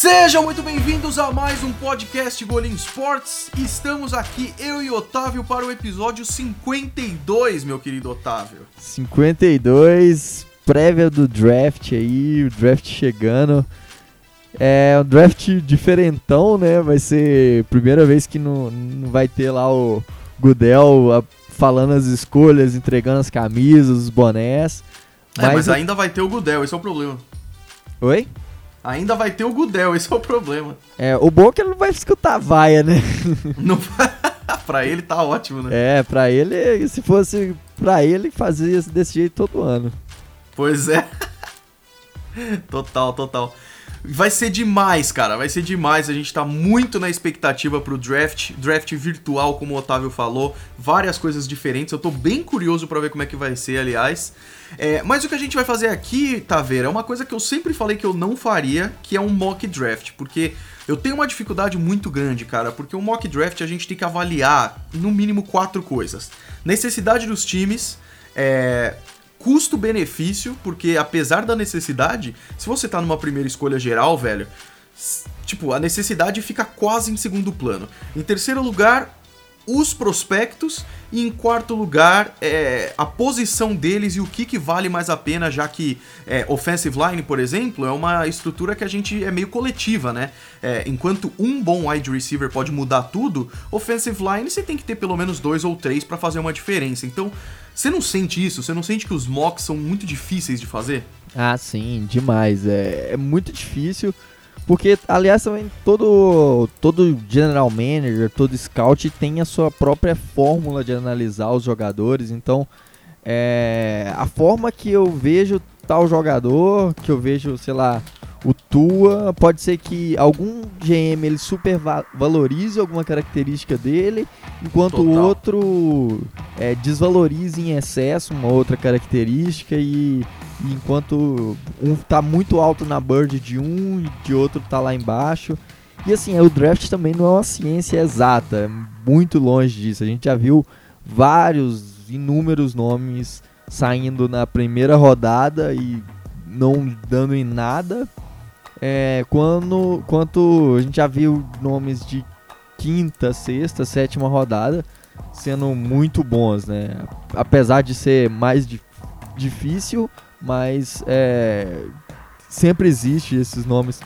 Sejam muito bem-vindos a mais um podcast Golim Sports. Estamos aqui, eu e Otávio, para o episódio 52, meu querido Otávio. 52, prévia do draft aí, o draft chegando. É um draft diferentão, né? Vai ser a primeira vez que não, não vai ter lá o Gudel falando as escolhas, entregando as camisas, os bonés. É, mas, mas ainda vai ter o Gudel, esse é o problema. Oi? Ainda vai ter o Gudel, esse é o problema. É, o bom é que ele não vai escutar a vaia, né? Não pra ele tá ótimo, né? É, pra ele, se fosse pra ele, fazia desse jeito todo ano. Pois é. Total, total. Vai ser demais, cara. Vai ser demais. A gente tá muito na expectativa pro draft. Draft virtual, como o Otávio falou. Várias coisas diferentes. Eu tô bem curioso para ver como é que vai ser, aliás. É, mas o que a gente vai fazer aqui, Taveira, é uma coisa que eu sempre falei que eu não faria, que é um mock draft. Porque eu tenho uma dificuldade muito grande, cara. Porque o mock draft a gente tem que avaliar, no mínimo, quatro coisas: necessidade dos times. É, custo-benefício, porque apesar da necessidade, se você tá numa primeira escolha geral, velho, tipo, a necessidade fica quase em segundo plano. Em terceiro lugar, os prospectos e em quarto lugar é, a posição deles e o que, que vale mais a pena, já que é, offensive line, por exemplo, é uma estrutura que a gente é meio coletiva, né? É, enquanto um bom wide receiver pode mudar tudo, offensive line você tem que ter pelo menos dois ou três para fazer uma diferença. Então você não sente isso? Você não sente que os mocks são muito difíceis de fazer? Ah, sim, demais. É, é muito difícil. Porque, aliás, também todo, todo general manager, todo scout tem a sua própria fórmula de analisar os jogadores. Então, é, a forma que eu vejo tal jogador, que eu vejo, sei lá, o Tua, pode ser que algum GM ele super valorize alguma característica dele, enquanto o outro é, desvalorize em excesso uma outra característica e, enquanto um tá muito alto na bird de um e de outro tá lá embaixo. E assim, o draft também não é uma ciência exata, é muito longe disso. A gente já viu vários, inúmeros nomes saindo na primeira rodada e não dando em nada é, quando, quanto a gente já viu nomes de quinta, sexta, sétima rodada sendo muito bons, né? Apesar de ser mais di difícil, mas é, sempre existe esses nomes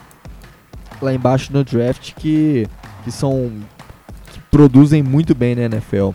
lá embaixo no draft que, que são que produzem muito bem na NFL.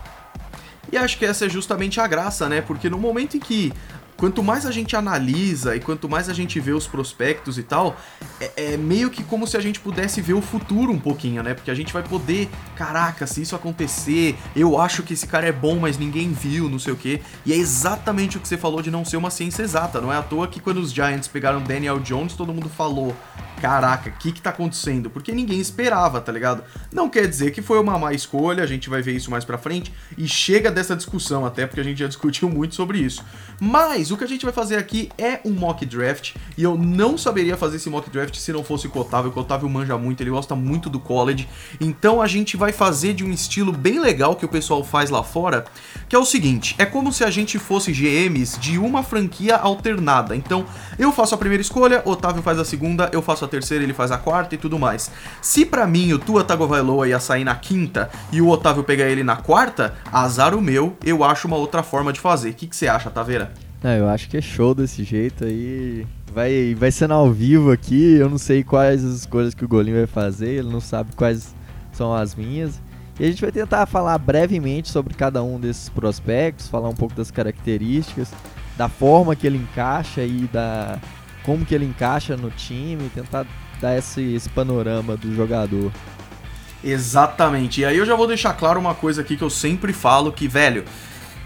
E acho que essa é justamente a graça, né? Porque no momento em que quanto mais a gente analisa e quanto mais a gente vê os prospectos e tal, é, é, meio que como se a gente pudesse ver o futuro um pouquinho, né? Porque a gente vai poder, caraca, se isso acontecer, eu acho que esse cara é bom, mas ninguém viu, não sei o quê. E é exatamente o que você falou de não ser uma ciência exata. Não é à toa que quando os Giants pegaram Daniel Jones, todo mundo falou: caraca, o que que tá acontecendo? Porque ninguém esperava, tá ligado? Não quer dizer que foi uma má escolha, a gente vai ver isso mais pra frente, e chega dessa discussão até, porque a gente já discutiu muito sobre isso. Mas o que a gente vai fazer aqui é um mock draft, e eu não saberia fazer esse mock draft se não fosse o Otávio, o Otávio manja muito, ele gosta muito do college, então a gente vai fazer de um estilo bem legal que o pessoal faz lá fora, que é o seguinte, é como se a gente fosse GMs de uma franquia alternada, então eu faço a primeira escolha, Otávio faz a segunda, eu faço a terceira, ele faz a quarta e tudo mais. Se para mim o Tua Tagovailoa ia sair na quinta e o Otávio pegar ele na quarta, azar o meu, eu acho uma outra forma de fazer. O que, você acha, Taveira? É, eu acho que é show desse jeito aí. Vai, vai sendo ao vivo aqui, eu não sei quais as coisas que o Golinho vai fazer, ele não sabe quais são as minhas. E a gente vai tentar falar brevemente sobre cada um desses prospectos, falar um pouco das características, da forma que ele encaixa e da, como que ele encaixa no time, tentar dar esse, esse panorama do jogador. Exatamente. E aí eu já vou deixar claro uma coisa aqui que eu sempre falo que, velho,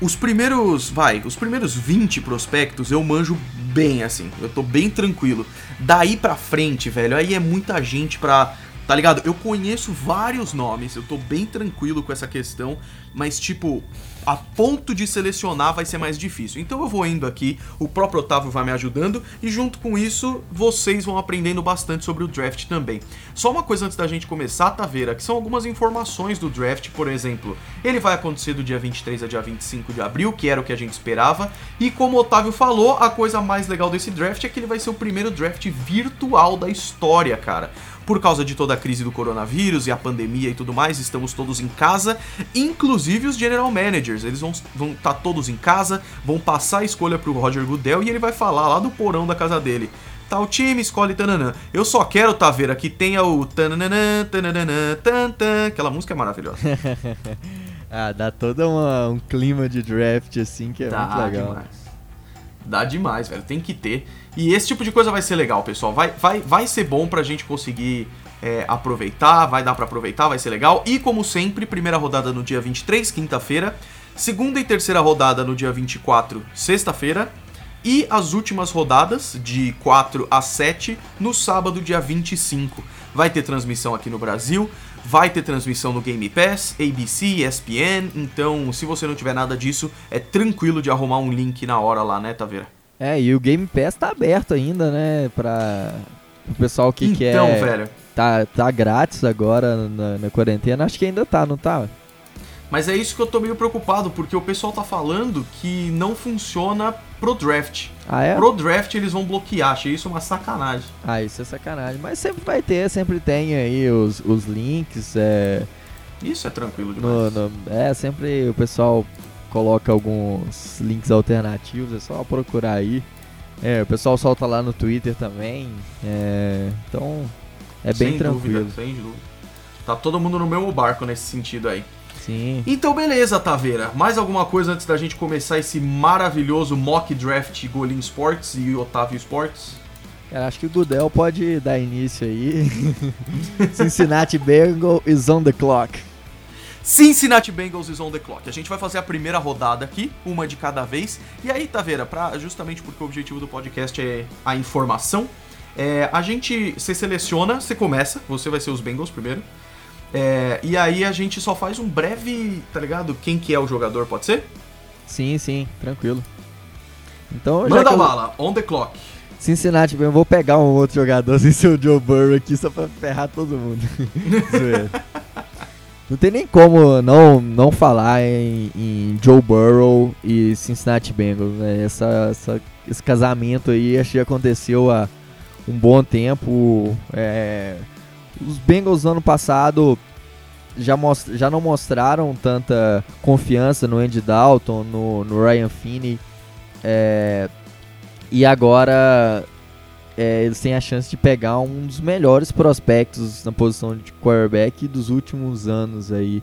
os primeiros, vai, os primeiros 20 prospectos eu manjo bem assim. Eu tô bem tranquilo. Daí pra frente, velho, aí é muita gente pra Tá ligado? Eu conheço vários nomes, eu tô bem tranquilo com essa questão, mas tipo, a ponto de selecionar vai ser mais difícil. Então eu vou indo aqui, o próprio Otávio vai me ajudando e junto com isso vocês vão aprendendo bastante sobre o draft também. Só uma coisa antes da gente começar, Taveira, que são algumas informações do draft, por exemplo. Ele vai acontecer do dia 23 a dia 25 de abril, que era o que a gente esperava, e como o Otávio falou, a coisa mais legal desse draft é que ele vai ser o primeiro draft virtual da história, cara. Por causa de toda a crise do coronavírus e a pandemia e tudo mais, estamos todos em casa, inclusive os general managers. Eles vão estar vão tá todos em casa, vão passar a escolha pro Roger Goodell e ele vai falar lá do porão da casa dele. Tal time, escolhe tananã. Eu só quero, Taveira, que tenha o tananã, tananã, tan, tan. Aquela música é maravilhosa. ah, dá todo uma, um clima de draft assim que é dá muito legal. Demais. Dá demais, velho. Tem que ter. E esse tipo de coisa vai ser legal, pessoal. Vai, vai, vai ser bom pra gente conseguir é, aproveitar, vai dar para aproveitar, vai ser legal. E como sempre, primeira rodada no dia 23, quinta-feira. Segunda e terceira rodada no dia 24, sexta-feira. E as últimas rodadas, de 4 a 7, no sábado, dia 25. Vai ter transmissão aqui no Brasil, vai ter transmissão no Game Pass, ABC, ESPN. Então, se você não tiver nada disso, é tranquilo de arrumar um link na hora lá, né, Taveira? É, e o Game Pass tá aberto ainda, né, pra o pessoal que então, quer. Então, velho. Tá, tá grátis agora na, na quarentena. Acho que ainda tá, não tá? Mas é isso que eu tô meio preocupado, porque o pessoal tá falando que não funciona pro draft. Ah, é? Pro draft eles vão bloquear, achei isso uma sacanagem. Ah, isso é sacanagem. Mas sempre vai ter, sempre tem aí os, os links. É... Isso é tranquilo demais. No, no, é, sempre o pessoal coloca alguns links alternativos, é só procurar aí. É, o pessoal solta lá no Twitter também. É, então é bem sem tranquilo. Dúvida, sem dúvida. Tá todo mundo no mesmo barco nesse sentido aí. Sim. Então, beleza, Taveira. Mais alguma coisa antes da gente começar esse maravilhoso mock draft Golim Sports e Otávio Sports? Cara, acho que o Gudel pode dar início aí. Cincinnati Bengals is on the clock. Cincinnati Bengals is on the clock. A gente vai fazer a primeira rodada aqui, uma de cada vez. E aí, Taveira, pra, justamente porque o objetivo do podcast é a informação, é, a gente, você seleciona, você começa, você vai ser os Bengals primeiro. É, e aí a gente só faz um breve, tá ligado? Quem que é o jogador, pode ser? Sim, sim, tranquilo. Então, Manda a bala, on the clock. Cincinnati, eu vou pegar um outro jogador sem ser o Joe Burrow aqui só pra ferrar todo mundo. não tem nem como não, não falar em, em Joe Burrow e Cincinnati Bengals, né? Essa, essa, esse casamento aí acho que aconteceu há um bom tempo. É, os Bengals ano passado já, most, já não mostraram tanta confiança no Andy Dalton, no, no Ryan Finney. É, e agora é, eles têm a chance de pegar um dos melhores prospectos na posição de quarterback dos últimos anos aí.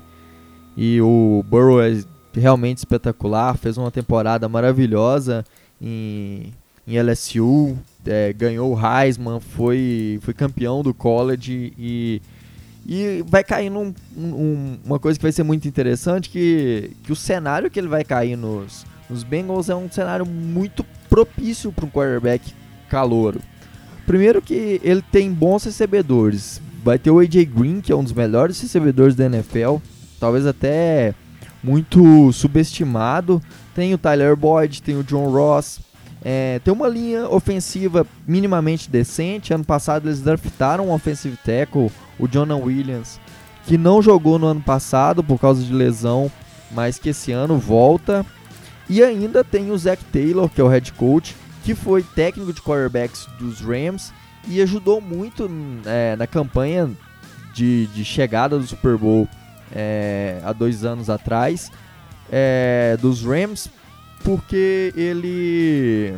E o Burrow é realmente espetacular, fez uma temporada maravilhosa em, em LSU, é, ganhou o Heisman, foi, foi campeão do college e, e vai cair num, um, uma coisa que vai ser muito interessante, que, que o cenário que ele vai cair nos, nos Bengals é um cenário muito propício para um quarterback calouro. Primeiro que ele tem bons recebedores. Vai ter o AJ Green, que é um dos melhores recebedores da NFL, talvez até muito subestimado. Tem o Tyler Boyd, tem o John Ross, é, tem uma linha ofensiva minimamente decente. Ano passado eles draftaram um offensive tackle, o Jonah Williams, que não jogou no ano passado por causa de lesão, mas que esse ano volta. E ainda tem o Zach Taylor, que é o head coach, que foi técnico de quarterbacks dos Rams e ajudou muito é, na campanha de, de, chegada do Super Bowl é, há dois anos atrás é, dos Rams porque ele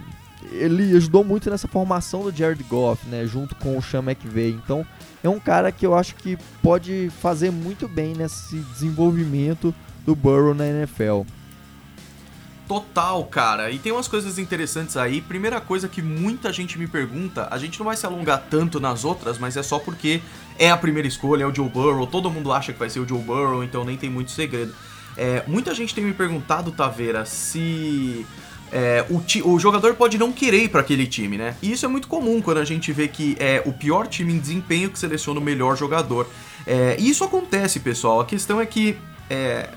ele ajudou muito nessa formação do Jared Goff, né, junto com o Sean McVay. Então, é um cara que eu acho que pode fazer muito bem nesse desenvolvimento do Burrow na NFL. Total, cara. E tem umas coisas interessantes aí. Primeira coisa que muita gente me pergunta, a gente não vai se alongar tanto nas outras, mas é só porque é a primeira escolha, é o Joe Burrow. Todo mundo acha que vai ser o Joe Burrow, então nem tem muito segredo. É, muita gente tem me perguntado, Taveira, se é, o, o, jogador pode não querer ir para aquele time, né? E isso é muito comum quando a gente vê que é o pior time em desempenho que seleciona o melhor jogador. É, e isso acontece, pessoal. A questão é que é,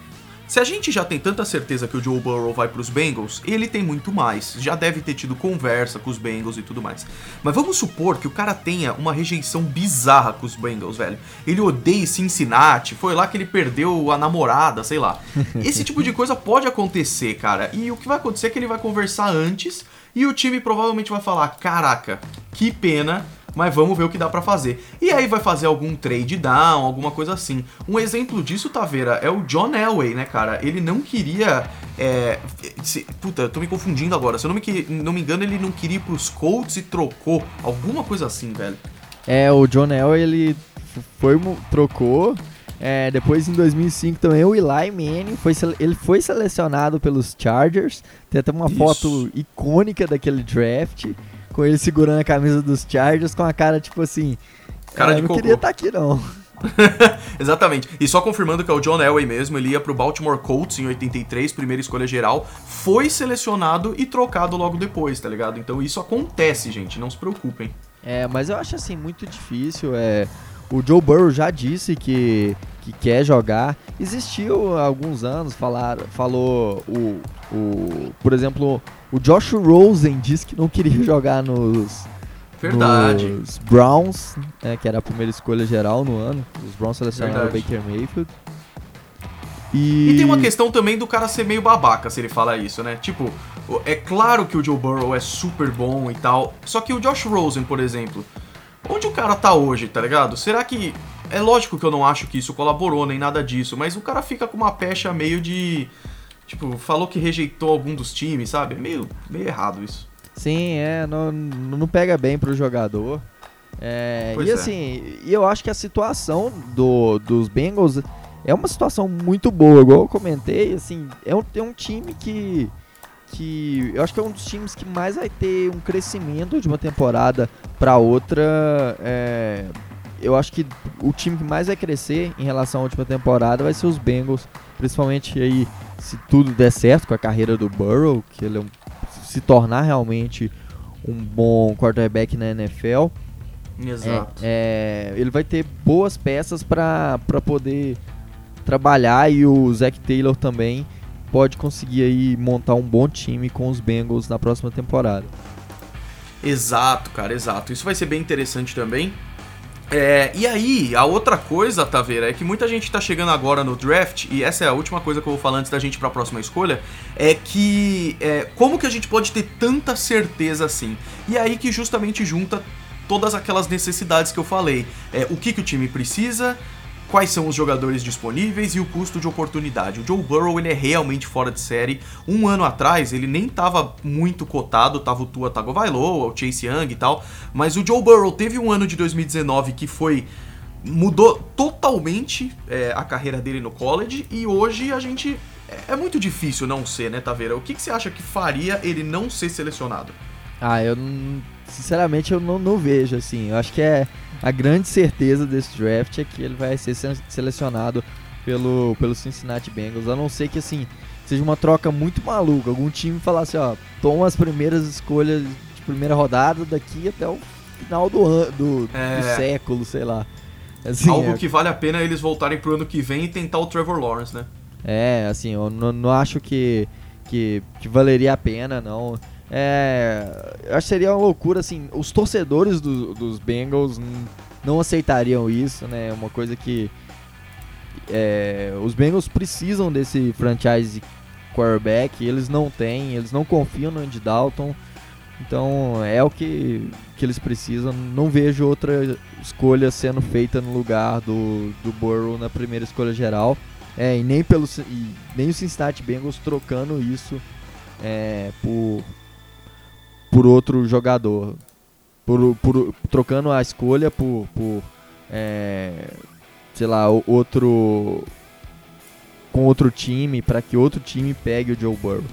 se a gente já tem tanta certeza que o Joe Burrow vai para os Bengals, ele tem muito mais. Já deve ter tido conversa com os Bengals e tudo mais. Mas vamos supor que o cara tenha uma rejeição bizarra com os Bengals, velho. Ele odeia Cincinnati, foi lá que ele perdeu a namorada, sei lá. Esse tipo de coisa pode acontecer, cara. E o que vai acontecer é que ele vai conversar antes e o time provavelmente vai falar: caraca, que pena mas vamos ver o que dá para fazer. E aí vai fazer algum trade down, alguma coisa assim. Um exemplo disso, Taveira, é o John Elway, né, cara? Ele não queria. É, se, puta, eu tô me confundindo agora. Se eu não me, não me engano, ele não queria ir pros Colts e trocou. Alguma coisa assim, velho. É, o John Elway, ele foi, trocou. É, depois em 2005 também o Eli Manning foi, ele foi selecionado pelos Chargers. Tem até uma Isso. foto icônica daquele draft com ele segurando a camisa dos Chargers com a cara tipo assim. Cara ah, de não cocô. queria estar tá aqui não. Exatamente. E só confirmando que é o John Elway mesmo, ele ia pro Baltimore Colts em 83, primeira escolha geral, foi selecionado e trocado logo depois, tá ligado? Então isso acontece, gente, não se preocupem. É, mas eu acho assim muito difícil, é o Joe Burrow já disse que, que quer jogar. Existiu há alguns anos, falar, falou o, o. Por exemplo, o Josh Rosen disse que não queria jogar nos. Verdade. Nos Browns, né, que era a primeira escolha geral no ano. Os Browns selecionaram o Baker Mayfield. E... e... tem uma questão também do cara ser meio babaca se ele fala isso, né? Tipo, é claro que o Joe Burrow é super bom e tal, só que o Josh Rosen, por exemplo, onde o cara tá hoje, tá ligado? Será que. É lógico que eu não acho que isso colaborou nem nada disso, mas o cara fica com uma pecha meio de. Tipo, falou que rejeitou algum dos times, sabe? Meio, meio errado isso. Sim, é, não, não pega bem pro jogador. É, e é. assim, eu acho que a situação do, dos Bengals é uma situação muito boa, igual eu comentei, assim, é um, é um time que que eu acho que é um dos times que mais vai ter um crescimento de uma temporada para outra. É, eu acho que o time que mais vai crescer em relação à última temporada vai ser os Bengals, principalmente aí se tudo der certo com a carreira do Burrow, que ele é um, se tornar realmente um bom quarterback na NFL. Exato. É, é, ele vai ter boas peças para poder trabalhar e o Zach Taylor também pode conseguir aí montar um bom time com os Bengals na próxima temporada. Exato, cara, exato. Isso vai ser bem interessante também. É, e aí, a outra coisa, Taveira, é que muita gente tá chegando agora no draft, e essa é a última coisa que eu vou falar antes da gente ir pra próxima escolha, é que é, como que a gente pode ter tanta certeza assim? E aí que justamente junta todas aquelas necessidades que eu falei. É, o que, que o time precisa, quais são os jogadores disponíveis e o custo de oportunidade. O Joe Burrow ele é realmente fora de série. Um ano atrás ele nem estava muito cotado, tava o Tua Tagovailoa, o Chase Young e tal, mas o Joe Burrow teve um ano de 2019 que foi mudou totalmente é, a carreira dele no college e hoje a gente é, é muito difícil não ser, né, Taveira? O que, que você acha que faria ele não ser selecionado? Ah, eu sinceramente eu não, não vejo assim. Eu acho que é a grande certeza desse draft é que ele vai ser selecionado pelo, pelo Cincinnati Bengals, a não ser que assim seja uma troca muito maluca, algum time falasse, ó, toma as primeiras escolhas de primeira rodada daqui até o final do ano do, é... do século, sei lá. Assim, Algo é... que vale a pena eles voltarem pro ano que vem e tentar o Trevor Lawrence, né? É, assim, eu não, não acho que, que, que valeria a pena, não. É, eu acho que seria uma loucura, assim, os torcedores do, dos Bengals não aceitariam isso, né? Uma coisa que é, os Bengals precisam desse franchise quarterback, eles não têm, eles não confiam no Andy Dalton, então é o que, que eles precisam. Não vejo outra escolha sendo feita no lugar do, do Burrow na primeira escolha geral. É, e nem, pelo, e nem o Cincinnati Bengals trocando isso é, por, por outro jogador. Por, por, trocando a escolha por, por é, sei lá, outro com outro time para que outro time pegue o Joe Burrow.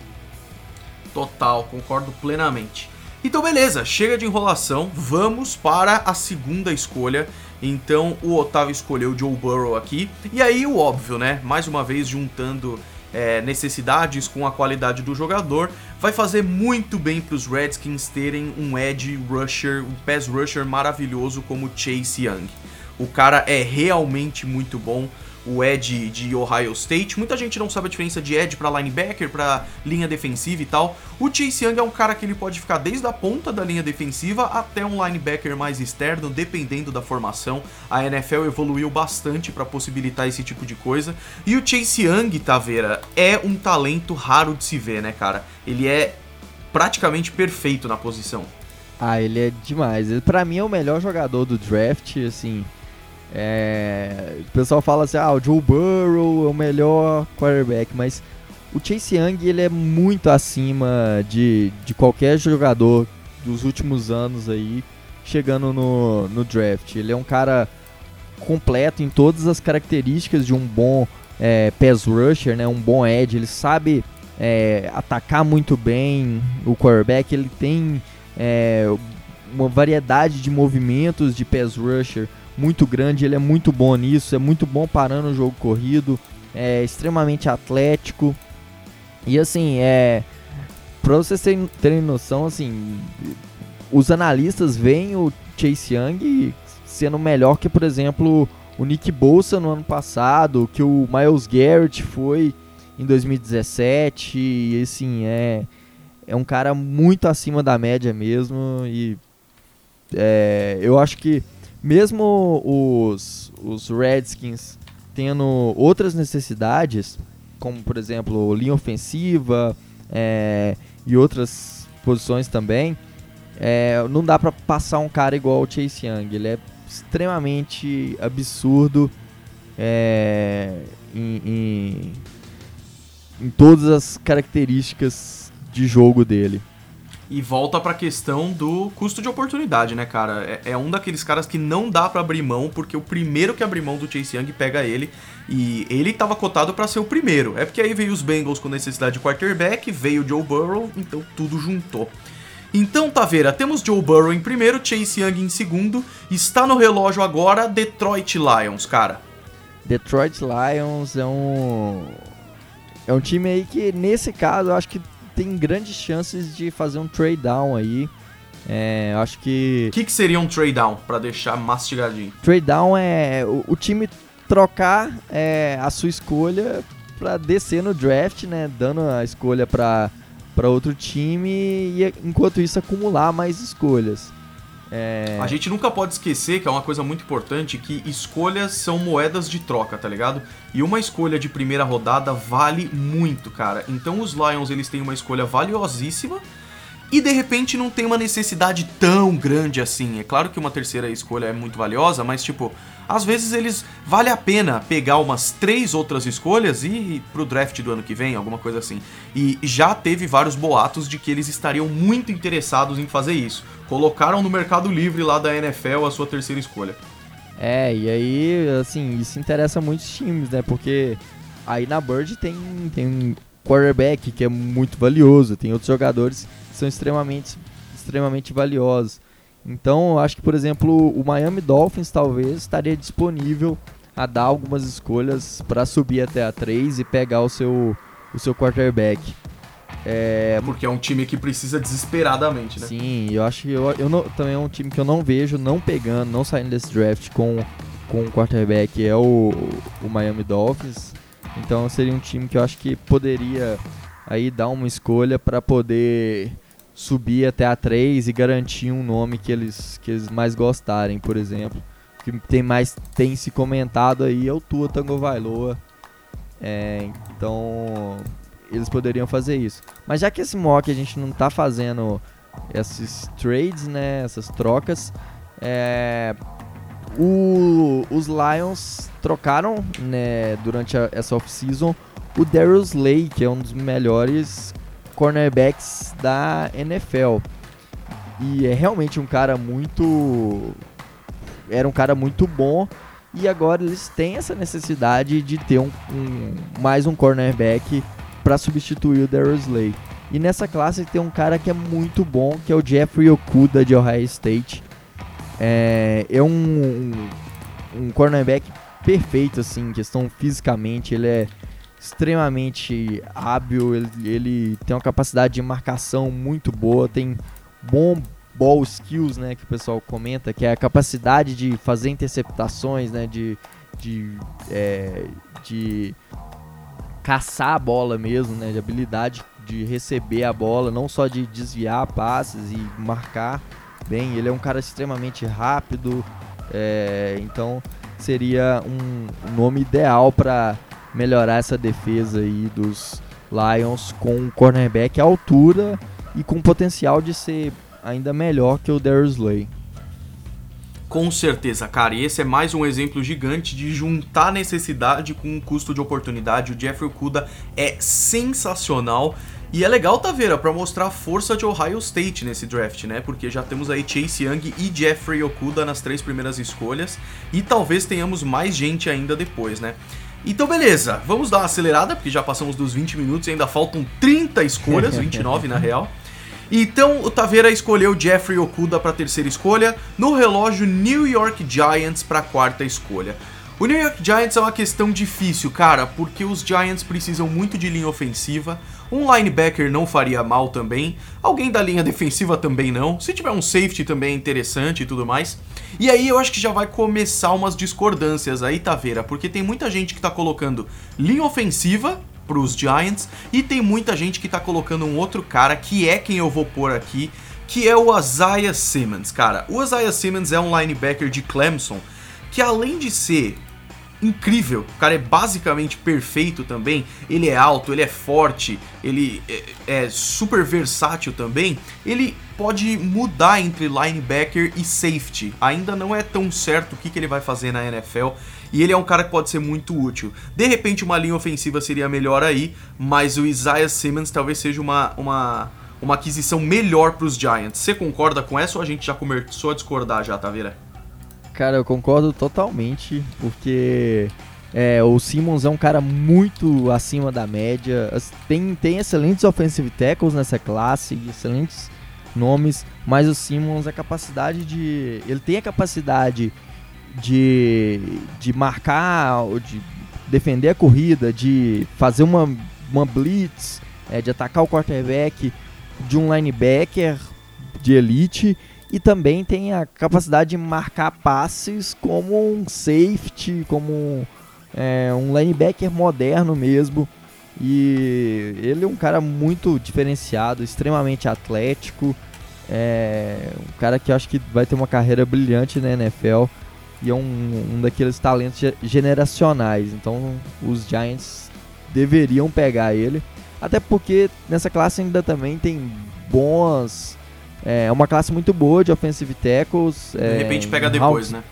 Total, concordo plenamente. Então beleza, chega de enrolação, vamos para a segunda escolha. Então o Otávio escolheu o Joe Burrow aqui. E aí o óbvio, né? Mais uma vez juntando é, necessidades com a qualidade do jogador, vai fazer muito bem para os Redskins terem um edge rusher, um pass rusher maravilhoso como Chase Young. O cara é realmente muito bom o Ed de Ohio State. Muita gente não sabe a diferença de Ed para linebacker, para linha defensiva e tal. O Chase Young é um cara que ele pode ficar desde a ponta da linha defensiva até um linebacker mais externo, dependendo da formação. A NFL evoluiu bastante para possibilitar esse tipo de coisa. E o Chase Young, Taveira, é um talento raro de se ver, né, cara? Ele é praticamente perfeito na posição. Ah, ele é demais. Pra mim é o melhor jogador do draft, assim. É... O pessoal fala assim, ah, o Joe Burrow é o melhor quarterback, mas o Chase Young ele é muito acima de, de qualquer jogador dos últimos anos aí, chegando no, no draft. Ele é um cara completo em todas as características de um bom é, pass rusher, né, um bom edge. Ele sabe é, atacar muito bem o quarterback, ele tem é, uma variedade de movimentos de pass rusher muito grande, ele é muito bom nisso, é muito bom parando o jogo corrido, é extremamente atlético. E assim, é para vocês terem, terem noção, assim, os analistas veem o Chase Young sendo melhor que, por exemplo, o Nick Bolsa no ano passado, que o Miles Garrett foi em 2017, e assim, é é um cara muito acima da média mesmo e é, eu acho que mesmo os, os Redskins tendo outras necessidades, como por exemplo linha ofensiva é, e outras posições também, é, não dá para passar um cara igual o Chase Young. Ele é extremamente absurdo é, em, em, em todas as características de jogo dele. E volta pra questão do custo de oportunidade, né, cara? É, é um daqueles caras que não dá para abrir mão, porque o primeiro que abrir mão do Chase Young pega ele. E ele tava cotado para ser o primeiro. É porque aí veio os Bengals com necessidade de quarterback, veio o Joe Burrow, então tudo juntou. Então, Taveira, temos Joe Burrow em primeiro, Chase Young em segundo. Está no relógio agora Detroit Lions, cara. Detroit Lions é um. É um time aí que, nesse caso, eu acho que tem grandes chances de fazer um trade down aí. É, acho que. O que, que seria um trade down, pra deixar mastigadinho? Trade down é o, o time trocar é, a sua escolha para descer no draft, né? Dando a escolha para outro time e enquanto isso acumular mais escolhas. É... A gente nunca pode esquecer que é uma coisa muito importante que escolhas são moedas de troca, tá ligado? E uma escolha de primeira rodada vale muito, cara. Então os Lions eles têm uma escolha valiosíssima e de repente não tem uma necessidade tão grande assim. É claro que uma terceira escolha é muito valiosa, mas tipo, às vezes eles vale a pena pegar umas três outras escolhas e ir pro draft do ano que vem, alguma coisa assim. E já teve vários boatos de que eles estariam muito interessados em fazer isso. Colocaram no Mercado Livre lá da NFL a sua terceira escolha. É, e aí, assim, isso interessa muitos times, né? Porque aí na Bird tem, tem um quarterback que é muito valioso, tem outros jogadores que são extremamente, extremamente valiosos. Então, acho que, por exemplo, o Miami Dolphins talvez estaria disponível a dar algumas escolhas para subir até a 3 e pegar o seu, o seu quarterback. É... Porque é um time que precisa desesperadamente, né? Sim, eu acho que eu, eu não, também é um time que eu não vejo não pegando, não saindo desse draft com, com o quarterback, é o, o Miami Dolphins. Então seria um time que eu acho que poderia aí dar uma escolha para poder subir até a 3 e garantir um nome que eles, que eles mais gostarem, por exemplo. que tem mais tem se comentado aí é o Tua Tango Vailoa. É, então eles poderiam fazer isso. Mas já que esse mock a gente não está fazendo esses trades, né, essas trocas, é, o, os Lions trocaram né, durante a, essa off-season o Darius Slay, que é um dos melhores cornerbacks da NFL. E é realmente um cara muito. Era um cara muito bom. E agora eles têm essa necessidade de ter um, um mais um cornerback para substituir o Darius Slay. E nessa classe tem um cara que é muito bom, que é o Jeffrey Okuda de Ohio State. É, é um, um, um cornerback perfeito, assim, questão fisicamente. Ele é extremamente hábil, ele, ele, tem uma capacidade de marcação muito boa, tem bom ball skills, né, que o pessoal comenta, que é a capacidade de fazer interceptações, né, de, de, é, de caçar a bola mesmo, né, de habilidade de receber a bola, não só de desviar passes e marcar bem. Ele é um cara extremamente rápido, é, então seria um, nome ideal para melhorar essa defesa aí dos Lions com um cornerback à altura e com potencial de ser ainda melhor que o Darius Slay. Com certeza, cara. E esse é mais um exemplo gigante de juntar necessidade com custo de oportunidade. O Jeffrey Okuda é sensacional. E é legal, Taveira, para mostrar a força de Ohio State nesse draft, né? Porque já temos aí Chase Young e Jeffrey Okuda nas três primeiras escolhas. E talvez tenhamos mais gente ainda depois, né? Então, beleza, vamos dar uma acelerada, porque já passamos dos 20 minutos e ainda faltam 30 escolhas, 29 na real. Então, o Taveira escolheu Jeffrey Okuda para terceira escolha, no relógio New York Giants para quarta escolha. O New York Giants é uma questão difícil, cara, porque os Giants precisam muito de linha ofensiva. Um linebacker não faria mal também. Alguém da linha defensiva também não. Se tiver um safety também é interessante e tudo mais. E aí eu acho que já vai começar umas discordâncias aí, Taveira, porque tem muita gente que tá colocando linha ofensiva pros Giants e tem muita gente que tá colocando um outro cara que é quem eu vou pôr aqui, que é o Isaiah Simmons, cara. O Isaiah Simmons é um linebacker de Clemson que além de ser incrível. O cara é basicamente perfeito também. Ele é alto, ele é forte, ele é, é, super versátil também. Ele pode mudar entre linebacker e safety. Ainda não é tão certo o que, que ele vai fazer na NFL. E ele é um cara que pode ser muito útil. De repente, uma linha ofensiva seria melhor aí, mas o Isaiah Simmons talvez seja uma, uma, uma aquisição melhor para os Giants. Você concorda com essa ou a gente já começou a discordar já, Taveira? Cara, eu concordo totalmente, porque é, o Simmons é um cara muito acima da média. Tem, tem excelentes offensive tackles nessa classe, excelentes nomes, mas o Simmons a capacidade de. Ele tem a capacidade de, de marcar, de defender a corrida, de fazer uma, uma blitz, é, de atacar o quarterback de um linebacker de elite e também tem a capacidade de marcar passes como um safety, como é, um linebacker moderno mesmo. E ele é um cara muito diferenciado, extremamente atlético. É um cara que acho que vai ter uma carreira brilhante na NFL e é um, um daqueles talentos generacionais. Então os Giants deveriam pegar ele, até porque nessa classe ainda também tem bons é uma classe muito boa de offensive tackles. De é, repente pega depois, né?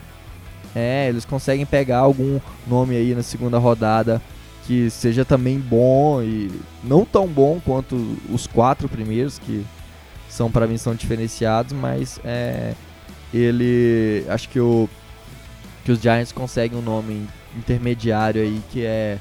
É, eles conseguem pegar algum nome aí na segunda rodada que seja também bom e não tão bom quanto os quatro primeiros que são para mim são diferenciados, mas é, ele acho que o que os Giants conseguem um nome intermediário aí que é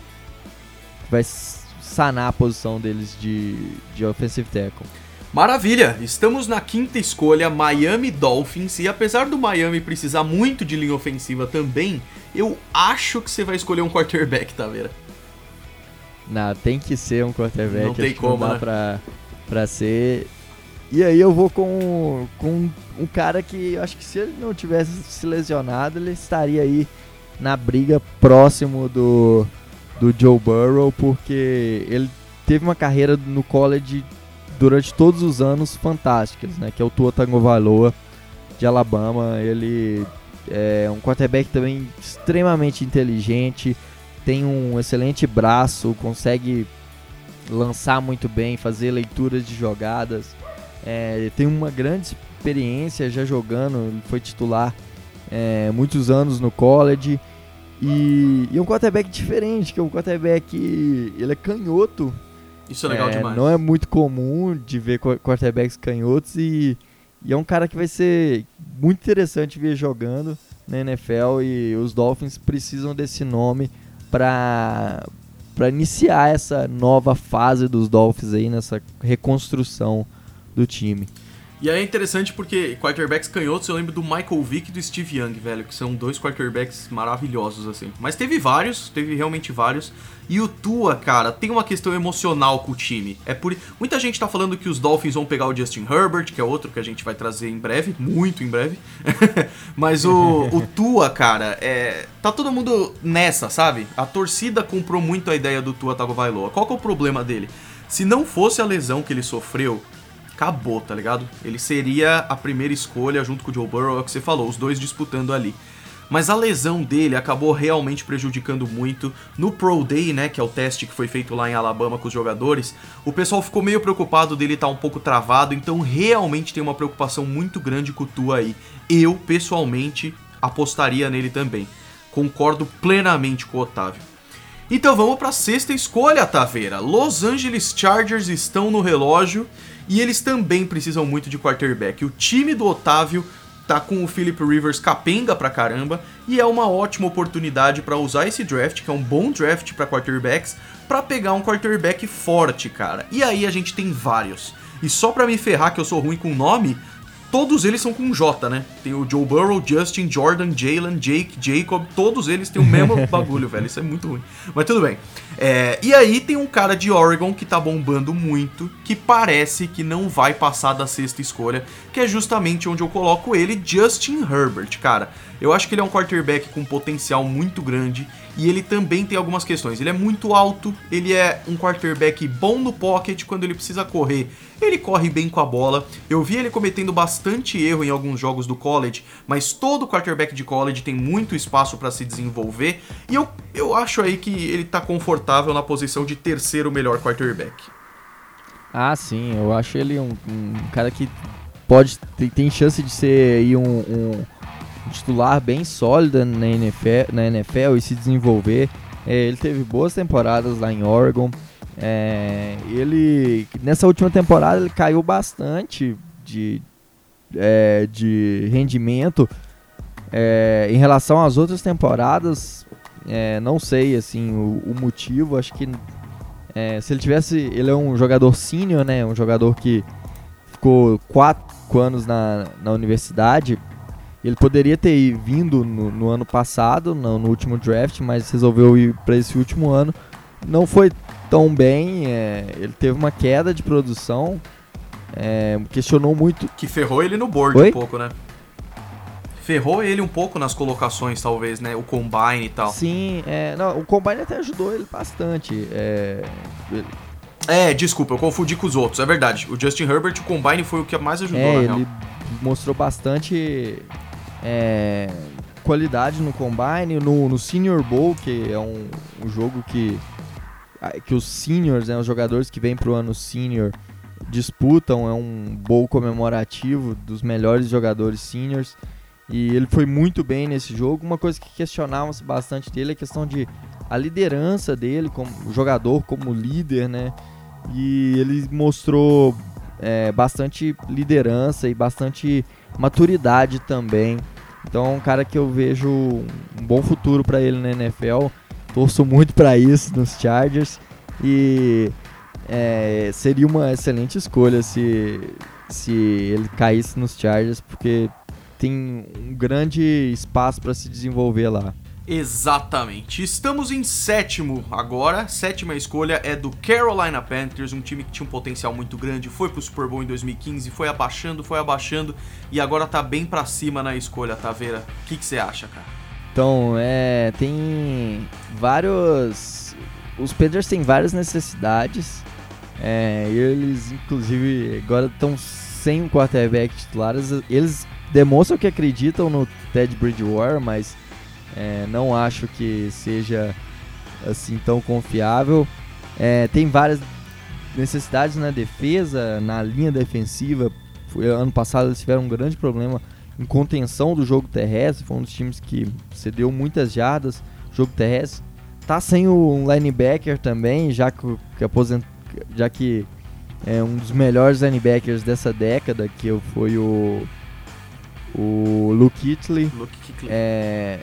vai sanar a posição deles de, de offensive tackle. Maravilha! Estamos na quinta escolha, Miami Dolphins, e apesar do Miami precisar muito de linha ofensiva também, eu acho que você vai escolher um quarterback, Vera? Não, tem que ser um quarterback. Não tem como, não né? pra, pra ser. E aí eu vou com, com um cara que eu acho que se ele não tivesse se lesionado, ele estaria aí na briga próximo do, do Joe Burrow, porque ele teve uma carreira no college durante todos os anos fantásticas, né? Que é o Tua Tagovailoa de Alabama. Ele é um quarterback também extremamente inteligente, tem um excelente braço, consegue lançar muito bem, fazer leituras de jogadas. É, tem uma grande experiência já jogando, foi titular é, muitos anos no college. E, e um quarterback diferente, que é um quarterback, ele é canhoto, isso é legal é, demais. Não é muito comum de ver quarterbacks canhotos e, e, é um cara que vai ser muito interessante ver jogando na NFL e os Dolphins precisam desse nome para para iniciar essa nova fase dos Dolphins aí nessa reconstrução do time. E aí é interessante porque quarterbacks canhotos eu lembro do Michael Vick e do Steve Young, velho, que são dois quarterbacks maravilhosos, assim. Mas teve vários, teve realmente vários. E o Tua, cara, tem uma questão emocional com o time. É por Muita gente tá falando que os Dolphins vão pegar o Justin Herbert, que é outro que a gente vai trazer em breve, muito em breve. Mas o, o Tua, cara, é. Tá todo mundo nessa, sabe? A torcida comprou muito a ideia do Tua Tagovailoa. Qual que é o problema dele? Se não fosse a lesão que ele sofreu, acabou, tá ligado? Ele seria a primeira escolha junto com o Joe Burrow, é o que você falou, os dois disputando ali. mas a lesão dele acabou realmente prejudicando muito. No Pro Day, né, que é o teste que foi feito lá em Alabama com os jogadores, o pessoal ficou meio preocupado dele estar tá um pouco travado, então realmente tem uma preocupação muito grande com o Tua aí. Eu, pessoalmente, apostaria nele também. Concordo plenamente com o Otávio. Então vamos para a sexta escolha, Taveira. Los Angeles Chargers estão no relógio e eles também precisam muito de quarterback. O time do Otávio tá com o Philip Rivers capenga pra caramba e é uma ótima oportunidade para usar esse draft, que é um bom draft para quarterbacks, para pegar um quarterback forte, cara. E aí a gente tem vários. E só para me ferrar que eu sou ruim com nome, Todos eles são com J, né? Tem o Joe Burrow, Justin, Jordan, Jalen, Jake, Jacob. Todos eles têm o mesmo bagulho, velho. Isso é muito ruim. Mas tudo bem. É, e aí tem um cara de Oregon que tá bombando muito, que parece que não vai passar da sexta escolha, que é justamente onde eu coloco ele, Justin Herbert, cara. Eu acho que ele é um quarterback com potencial muito grande e ele também tem algumas questões. Ele é muito alto, ele é um quarterback bom no pocket quando ele precisa correr. Ele corre bem com a bola. Eu vi ele cometendo bastante erro em alguns jogos do college, mas todo quarterback de college tem muito espaço para se desenvolver e eu, eu acho aí que ele tá confortável na posição de terceiro melhor quarterback. Ah, sim, eu acho ele um, um cara que pode tem, tem chance de ser aí um, um titular bem sólida na NFL, na NFL e se desenvolver. É, ele teve boas temporadas lá em Oregon. É, ele nessa última temporada ele caiu bastante de, é, de rendimento é, em relação às outras temporadas. É, não sei assim o, o motivo. Acho que é, se ele tivesse, ele é um jogador sênior, né? Um jogador que ficou quatro anos na, na universidade. Ele poderia ter vindo no, no ano passado, no, no, último draft, mas resolveu ir para esse último ano. Não foi tão bem, é, ele teve uma queda de produção, é, questionou muito. Que ferrou ele no board Oi? um pouco, né? Ferrou ele um pouco nas colocações, talvez, né? O combine e tal. Sim, é, não, o combine até ajudou ele bastante. É, é, desculpa, eu confundi com os outros, é verdade. O Justin Herbert, o combine foi o que mais ajudou, é, ele mostrou bastante é, qualidade no Combine, no, no Senior Bowl, que é um, um jogo que, que os seniors, né, os jogadores que vêm pro ano senior disputam, é um bowl comemorativo dos melhores jogadores seniors. E ele foi muito bem nesse jogo. Uma coisa que questionávamos bastante dele é a questão de a liderança dele como jogador, como líder, né? E ele mostrou é, bastante liderança e bastante maturidade também. Então é um cara que eu vejo um bom futuro para ele na NFL. Torço muito para isso nos Chargers e é, seria uma excelente escolha se, se ele caísse nos Chargers, porque tem um grande espaço para se desenvolver lá. Exatamente. Estamos em sétimo agora. Sétima escolha é do Carolina Panthers, um time que tinha um potencial muito grande, foi pro Super Bowl em 2015, foi abaixando, foi abaixando e agora tá bem para cima na escolha, Taveira. O que você acha, cara? Então, é, tem vários os Panthers têm várias necessidades. É, eles inclusive agora estão sem um quarterback titular. Eles demonstram que acreditam no Ted Bridgewater, mas é, não acho que seja assim tão confiável. É, tem várias necessidades na defesa, na linha defensiva. Foi, ano passado eles tiveram um grande problema em contenção do jogo terrestre. Foi um dos times que cedeu muitas jardas. Jogo terrestre. Tá sem o linebacker também, já que, que aposent... já que é um dos melhores linebackers dessa década, que foi o o Luke Kitley. Luke Kitley. É,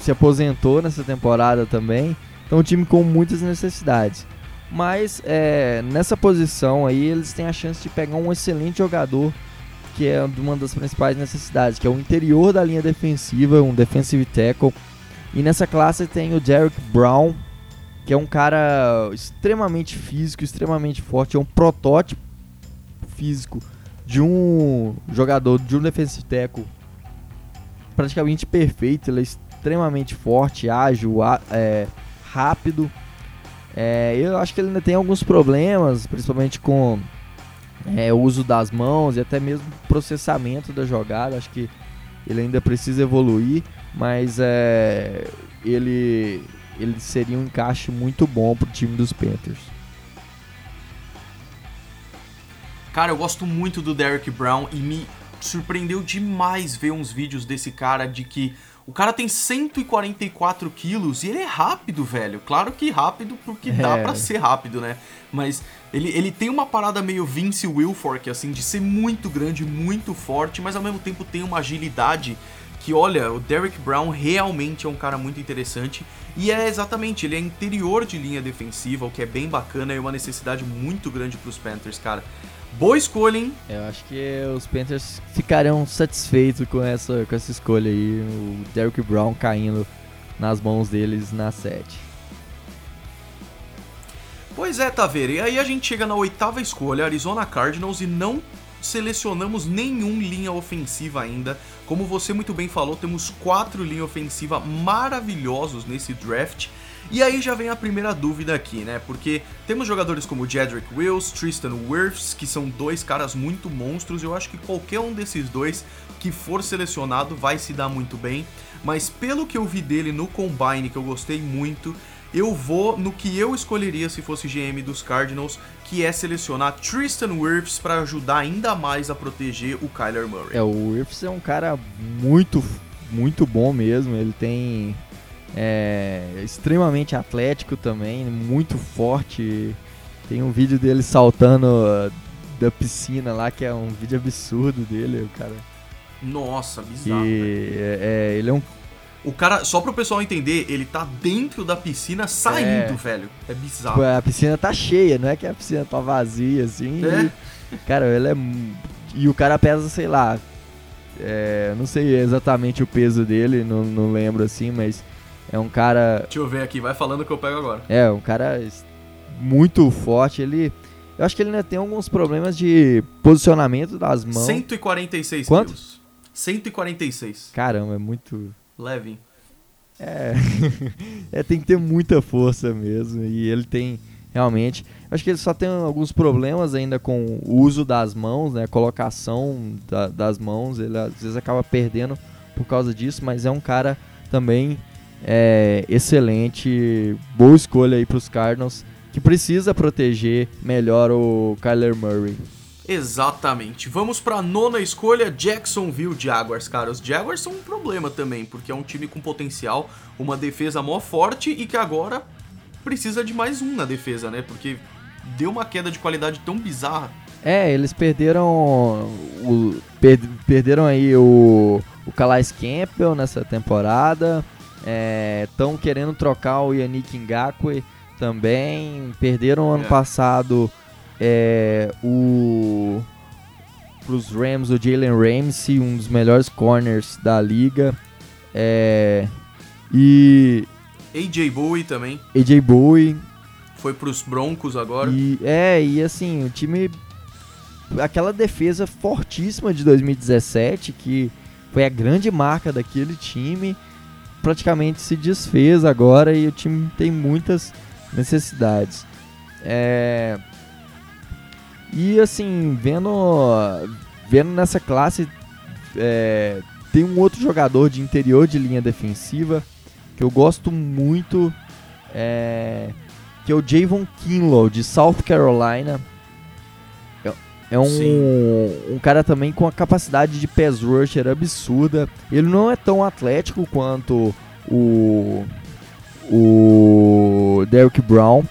se aposentou nessa temporada também. Então, um time com muitas necessidades. Mas é, nessa posição aí, eles têm a chance de pegar um excelente jogador, que é uma das principais necessidades, que é o interior da linha defensiva, um defensive tackle. E nessa classe tem o Derek Brown, que é um cara extremamente físico, extremamente forte, é um protótipo físico de um jogador, de um defensive tackle praticamente perfeito. Ele é extremamente forte, ágil, é, rápido. É, eu acho que ele ainda tem alguns problemas, principalmente com é, o uso das mãos e até mesmo processamento da jogada. Acho que ele ainda precisa evoluir. mas é, ele, ele seria um encaixe muito bom pro time dos Panthers. Cara, eu gosto muito do Derrick Brown e me surpreendeu demais ver uns vídeos desse cara de que o cara tem 144 quilos e ele é rápido, velho. Claro que rápido porque dá É. pra ser rápido, né? Mas ele, ele tem uma parada meio Vince Wilfork, assim, de ser muito grande, muito forte, mas ao mesmo tempo tem uma agilidade que, olha, o Derrick Brown realmente é um cara muito interessante. E é exatamente, ele é interior de linha defensiva, o que é bem bacana e uma necessidade muito grande pros Panthers, cara. Boa escolha, hein? Eu acho que os Panthers ficarão satisfeitos com essa, com essa escolha aí. O Derrick Brown caindo nas mãos deles na 7. Pois é, Taveira. E aí a gente chega na oitava escolha, Arizona Cardinals, e não selecionamos nenhum linha ofensiva ainda. Como você muito bem falou, temos quatro linhas ofensiva maravilhosos nesse draft. E aí já vem a primeira dúvida aqui, né? Porque temos jogadores como Jedrick Wills, Tristan Wirfs, que são dois caras muito monstros. Eu acho que qualquer um desses dois que for selecionado vai se dar muito bem. Mas pelo que eu vi dele no Combine, que eu gostei muito, eu vou no que eu escolheria se fosse GM dos Cardinals, que é selecionar Tristan Wirfs para ajudar ainda mais a proteger o Kyler Murray. É, o Wirfs é um cara muito, muito bom mesmo. Ele tem. É extremamente atlético também, muito forte. Tem um vídeo dele saltando uh, da piscina lá, que é um vídeo absurdo dele, o cara. Nossa, bizarro. velho. é, é, ele é um O cara, só pro pessoal entender, ele tá dentro da piscina saindo, É. velho. É bizarro. Tipo, a piscina tá cheia, não é que a piscina tá vazia, assim. É. E, cara, ele é. E o cara pesa, sei lá. é, não sei exatamente o peso dele, não, não lembro assim, mas é um cara. Deixa eu ver aqui, vai falando que eu pego agora. É, um cara muito forte. Ele. Eu acho que ele ainda tem alguns problemas de posicionamento das mãos. 146 Quanto? quilos. 146. Caramba, é muito. Leve. É. é, tem que ter muita força mesmo. E ele tem realmente. eu Acho que ele só tem alguns problemas ainda com o uso das mãos, né? Colocação da- das mãos. Ele às vezes acaba perdendo por causa disso, mas é um cara também é, excelente. Boa escolha aí pros Cardinals. Que precisa proteger melhor o Kyler Murray. Exatamente. Vamos pra nona escolha, Jacksonville Jaguars, cara. Os Jaguars são um problema também, porque é um time com potencial, uma defesa mó forte e que agora precisa de mais um na defesa, né? Porque deu uma queda de qualidade tão bizarra. É, eles perderam o, per- perderam aí o, o Calais Campbell nessa temporada. Estão querendo trocar o Yannick Ngakwe também. Perderam ano É. passado é, o pros Rams o Jalen Ramsey, um dos melhores corners da liga. É, e AJ Bowie também AJ Bowie, foi pros Broncos agora. e, é, e assim, o time. Aquela defesa fortíssima de 2017, que foi a grande marca daquele time, praticamente se desfez agora e o time tem muitas necessidades. É, e assim, vendo, vendo nessa classe, é, tem um outro jogador de interior de linha defensiva que eu gosto muito. É, que é o Javon Kinlaw, de South Carolina. É- um, Sim. um cara também com a capacidade de pass rusher absurda. Ele não é tão atlético quanto o, o Derrick Brown,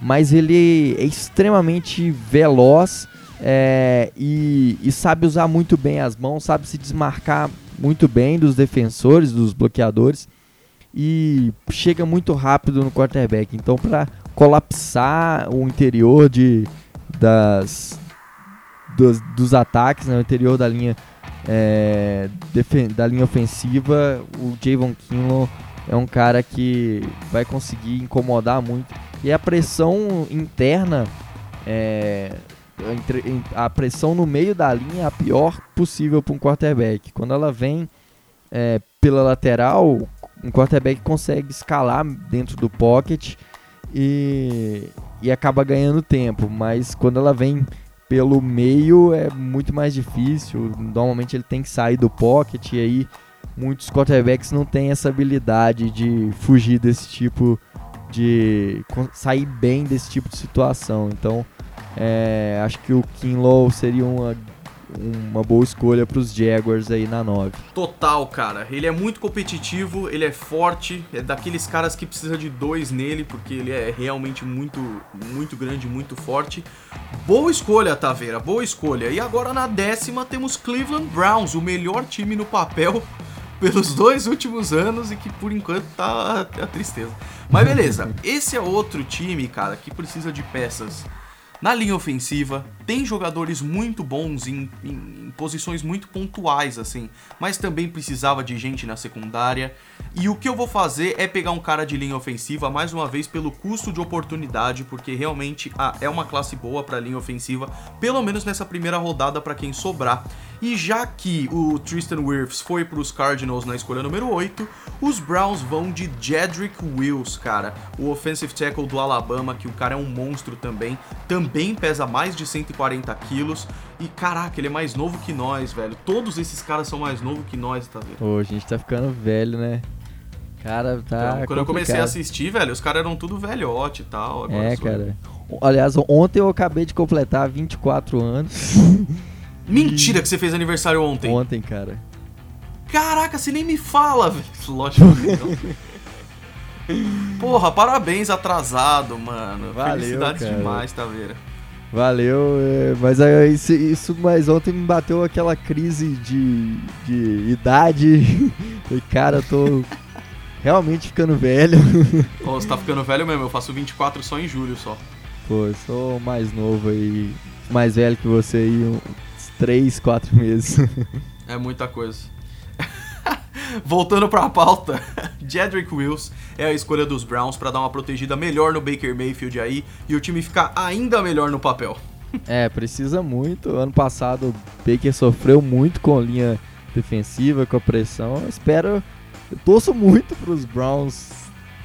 mas ele é extremamente veloz é, e, e sabe usar muito bem as mãos, sabe se desmarcar muito bem dos defensores, dos bloqueadores e chega muito rápido no quarterback. Então, para colapsar o interior de, das, dos, dos ataques, né, o interior da linha, é, da linha ofensiva, o Javon Kinlaw é um cara que vai conseguir incomodar muito. E a pressão interna, é, entre- a pressão no meio da linha é a pior possível para um quarterback. Quando ela vem é, pela lateral, um quarterback consegue escalar dentro do pocket e, e acaba ganhando tempo, mas quando ela vem pelo meio é muito mais difícil. Normalmente ele tem que sair do pocket e aí muitos quarterbacks não têm essa habilidade de fugir desse tipo de sair bem desse tipo de situação. Então, é, acho que o Kinlaw seria uma uma boa escolha para os Jaguars aí na 9. Total, cara. Ele é muito competitivo, ele é forte, é daqueles caras que precisa de dois nele, porque ele é realmente muito, muito grande, muito forte. Boa escolha, Taveira, boa escolha. E agora na décima temos Cleveland Browns, o melhor time no papel pelos dois últimos anos e que por enquanto tá a tristeza. Mas beleza, esse é outro time, cara, que precisa de peças na linha ofensiva, tem jogadores muito bons em, em, em, posições muito pontuais, assim, mas também precisava de gente na secundária. E o que eu vou fazer é pegar um cara de linha ofensiva, mais uma vez, pelo custo de oportunidade, porque realmente ah, é uma classe boa para linha ofensiva, pelo menos nessa primeira rodada para quem sobrar. E já que o Tristan Wirfs foi para os Cardinals na escolha número 8, os Browns vão de Jedrick Wills, cara, o offensive tackle do Alabama, que o cara é um monstro também, também pesa mais de 140 quilos. E caraca, ele é mais novo que nós, velho. Todos esses caras são mais novos que nós, tá vendo? Pô, a gente tá ficando velho, né? Cara, tá. Então, quando complicado. eu comecei a assistir, velho, os caras eram tudo velhote e tal. é, cara. Aliás, ontem eu acabei de completar 24 anos. Mentira que você fez aniversário ontem. Ontem, cara. Caraca, você nem me fala, velho. Lógico que não. Porra, parabéns atrasado, mano. Valeu, Felicidades cara. demais, Taveira. Valeu, é, mas isso, isso, mas ontem me bateu aquela crise de, de idade. E cara, eu tô realmente ficando velho. Oh, você tá ficando velho mesmo, eu faço 24 só em julho só. Pô, eu sou mais novo aí, mais velho que você aí, uns 3, 4 meses. É muita coisa. Voltando para a pauta, Jedrick Wills é a escolha dos Browns para dar uma protegida melhor no Baker Mayfield aí e o time ficar ainda melhor no papel. É, precisa muito. Ano passado o Baker sofreu muito com a linha defensiva, com a pressão. Eu espero, eu torço muito para os Browns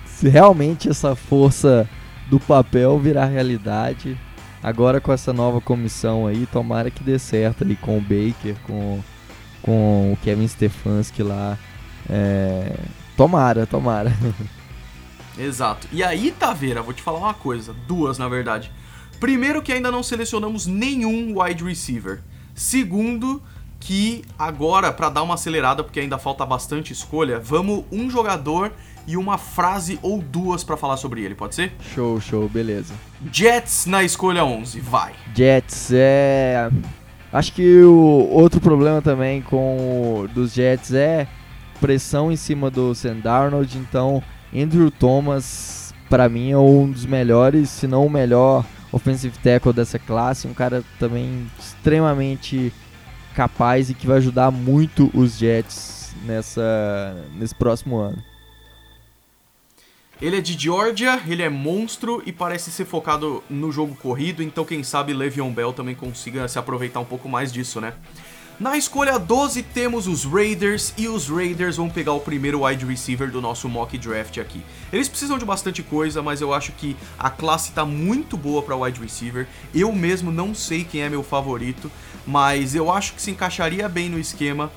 se realmente essa força do papel virar realidade. Agora com essa nova comissão aí, tomara que dê certo ali com o Baker, com, com o Kevin Stefanski lá. É, tomara, tomara. Exato. E aí, Taveira, vou te falar uma coisa, duas na verdade. Primeiro que ainda não selecionamos nenhum wide receiver. Segundo que agora para dar uma acelerada, porque ainda falta bastante escolha, vamos um jogador e uma frase ou duas para falar sobre ele, pode ser? Show, show, beleza. Jets na escolha 11, vai. Jets é Acho que o outro problema também com dos Jets é pressão em cima do Sam Darnold, então Andrew Thomas para mim é um dos melhores, se não o melhor offensive tackle dessa classe, um cara também extremamente capaz e que vai ajudar muito os Jets nessa nesse próximo ano. Ele é de Georgia, ele é monstro e parece ser focado no jogo corrido, então quem sabe Le'Veon Bell também consiga se aproveitar um pouco mais disso, né? Na escolha 12 temos os Raiders e os Raiders vão pegar o primeiro wide receiver do nosso mock draft aqui. Eles precisam de bastante coisa, mas eu acho que a classe tá muito boa para wide receiver. Eu mesmo não sei quem é meu favorito, mas eu acho que se encaixaria bem no esquema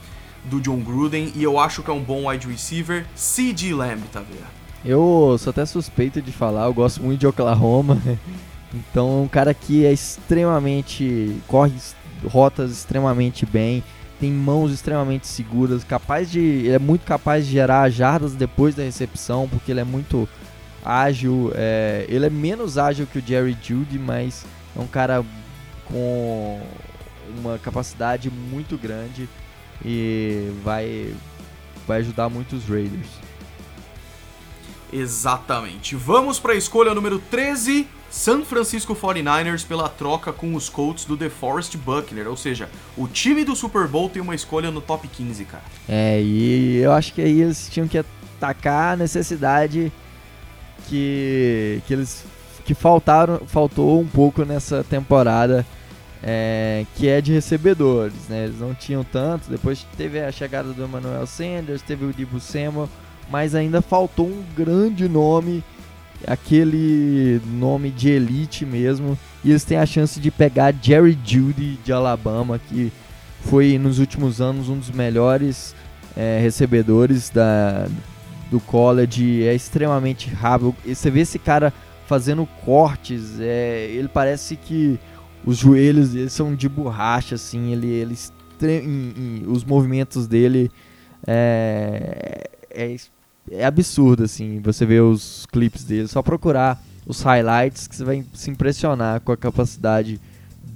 do John Gruden e eu acho que é um bom wide receiver, CG Lamb, tá vendo? Eu sou até suspeito de falar, eu gosto muito de Oklahoma. Então, um cara que é extremamente. corre rotas extremamente bem, tem mãos extremamente seguras, capaz de. Ele é muito capaz de gerar jardas depois da recepção, porque ele é muito ágil. É, ele é menos ágil que o Jerry Judy, mas é um cara com uma capacidade muito grande e vai, vai ajudar muito os Raiders. Exatamente. Vamos para a escolha número 13, San Francisco 49ers pela troca com os Colts do DeForest Buckner, ou seja, o time do Super Bowl tem uma escolha no top 15, cara. É, e eu acho que aí eles tinham que atacar a necessidade que, que eles que faltaram, faltou um pouco nessa temporada, é, que é de recebedores, né? Eles não tinham tanto, depois teve a chegada do Emmanuel Sanders, teve o Dibu Samuel, mas ainda faltou um grande nome, aquele nome de elite mesmo. E eles têm a chance de pegar Jerry Judy de Alabama, que foi nos últimos anos um dos melhores é, recebedores da, do college, é extremamente rápido. E você vê esse cara fazendo cortes, é, ele parece que os joelhos dele são de borracha, assim, ele, ele em, em, os movimentos dele é, é, é, absurdo, assim, você vê os clipes dele, só procurar os highlights que você vai se impressionar com a capacidade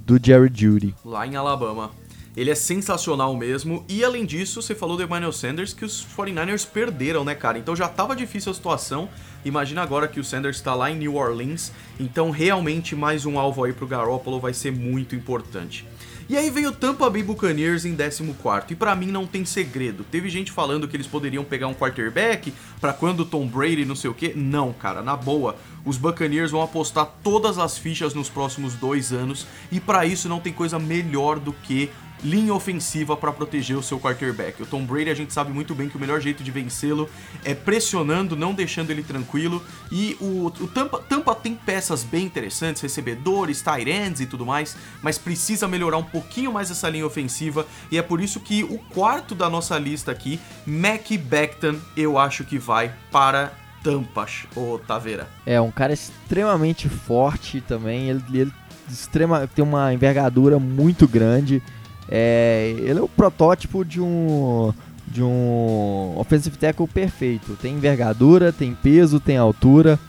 do Jerry Judy. Lá em Alabama. Ele é sensacional mesmo. E além disso, você falou do Emmanuel Sanders que os 49ers perderam, né, cara? Então já tava difícil a situação. Imagina agora que o Sanders está lá em New Orleans. Então realmente mais um alvo aí pro Garoppolo vai ser muito importante. E aí veio Tampa Bay Buccaneers em 14 e para mim não tem segredo. Teve gente falando que eles poderiam pegar um quarterback para quando Tom Brady não sei o que. Não, cara, na boa. Os Buccaneers vão apostar todas as fichas nos próximos dois anos e para isso não tem coisa melhor do que linha ofensiva para proteger o seu quarterback. O Tom Brady, a gente sabe muito bem que o melhor jeito de vencê-lo é pressionando, não deixando ele tranquilo. E o, o Tampa, Tampa tem peças bem interessantes, recebedores, tight ends e tudo mais, mas precisa melhorar um pouquinho mais essa linha ofensiva. E é por isso que o quarto da nossa lista aqui, Mac Becton, eu acho que vai para Tampas, ô Taveira. É, um cara extremamente forte também, ele, ele extrema, tem uma envergadura muito grande. É, ele é o protótipo de um de um offensive tackle perfeito. Tem envergadura, tem peso, tem altura.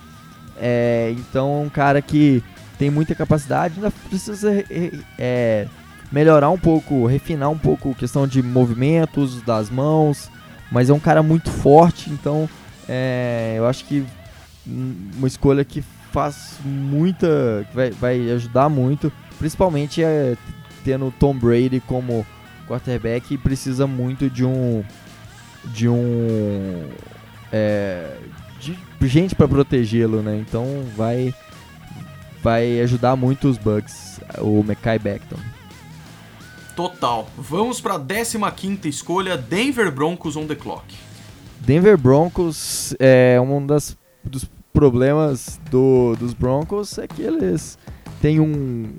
É, então é um cara que tem muita capacidade, ainda precisa é, melhorar um pouco, refinar um pouco a questão de movimentos das mãos, mas é um cara muito forte, então é, eu acho que uma escolha que faz muita, vai, vai ajudar muito, principalmente é, tendo Tom Brady como quarterback precisa muito de um de um é, de gente para protegê-lo, né? Então vai vai ajudar muito os Bucks, o Mekai Beckton. Total. Vamos para a 15 escolha, Denver Broncos on the clock. Denver Broncos é um das, dos problemas do, dos Broncos é que eles têm um,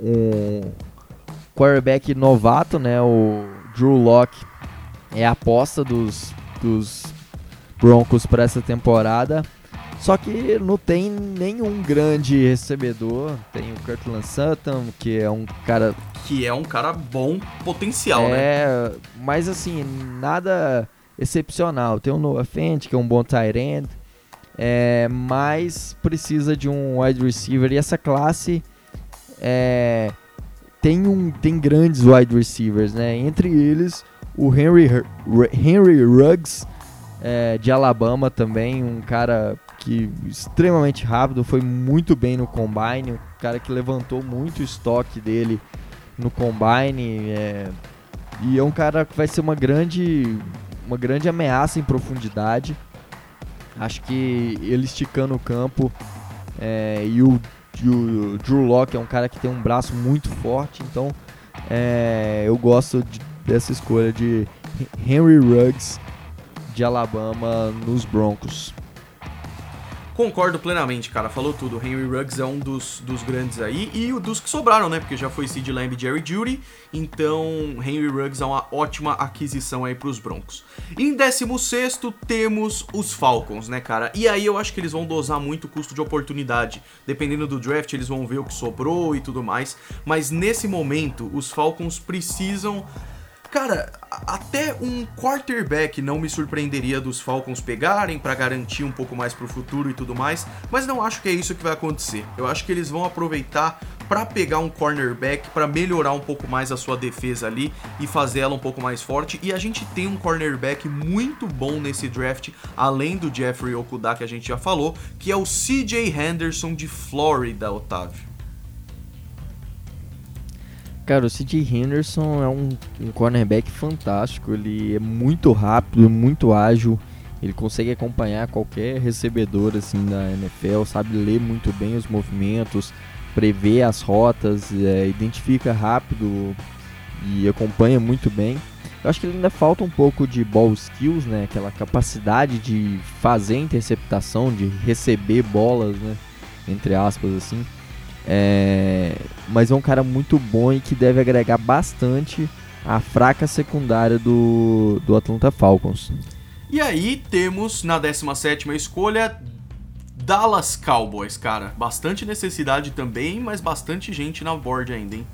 um quarterback novato, né? O Drew Locke é a aposta dos, dos Broncos para essa temporada. Só que não tem nenhum grande recebedor. Tem o Kirtland Sutton, que é um cara. Que é um cara bom potencial, é, né? É, mas assim, nada excepcional. Tem o Noah Fent, que é um bom tight end. É, mas precisa de um wide receiver. E essa classe é, tem, um, tem grandes wide receivers, né? Entre eles, o Henry, Henry Ruggs, é, de Alabama também, um cara que extremamente rápido, foi muito bem no combine, um cara que levantou muito o estoque dele no combine, é, e é um cara que vai ser uma grande, uma grande ameaça em profundidade. Acho que ele esticando o campo é, e o o Drew Locke é um cara que tem um braço muito forte, então é, eu gosto de, dessa escolha de Henry Ruggs de Alabama nos Broncos. Concordo plenamente, cara. Falou tudo. O Henry Ruggs é um dos, dos grandes aí. E o dos que sobraram, né? Porque já foi Sid Lamb e Jerry Judy. Então, Henry Ruggs é uma ótima aquisição aí pros Broncos. Em 16 temos os Falcons, né, cara? E aí eu acho que eles vão dosar muito o custo de oportunidade. Dependendo do draft, eles vão ver o que sobrou e tudo mais. Mas nesse momento, os Falcons precisam Cara, até um quarterback não me surpreenderia dos Falcons pegarem para garantir um pouco mais pro futuro e tudo mais, mas não acho que é isso que vai acontecer. Eu acho que eles vão aproveitar para pegar um cornerback para melhorar um pouco mais a sua defesa ali e fazer ela um pouco mais forte. E a gente tem um cornerback muito bom nesse draft, além do Jeffrey Okuda que a gente já falou, que é o CJ Henderson de Florida, Otávio. Cara, o C.J. Henderson é um, um cornerback fantástico. Ele é muito rápido, muito ágil. Ele consegue acompanhar qualquer recebedor assim da NFL, sabe ler muito bem os movimentos, prever as rotas, é, identifica rápido e acompanha muito bem. Eu acho que ele ainda falta um pouco de ball skills, né? Aquela capacidade de fazer interceptação, de receber bolas, né? Entre aspas, assim. É, mas é um cara muito bom e que deve agregar bastante a fraca secundária do, do Atlanta Falcons. E aí temos na 17 escolha Dallas Cowboys, cara. Bastante necessidade também, mas bastante gente na board ainda, hein?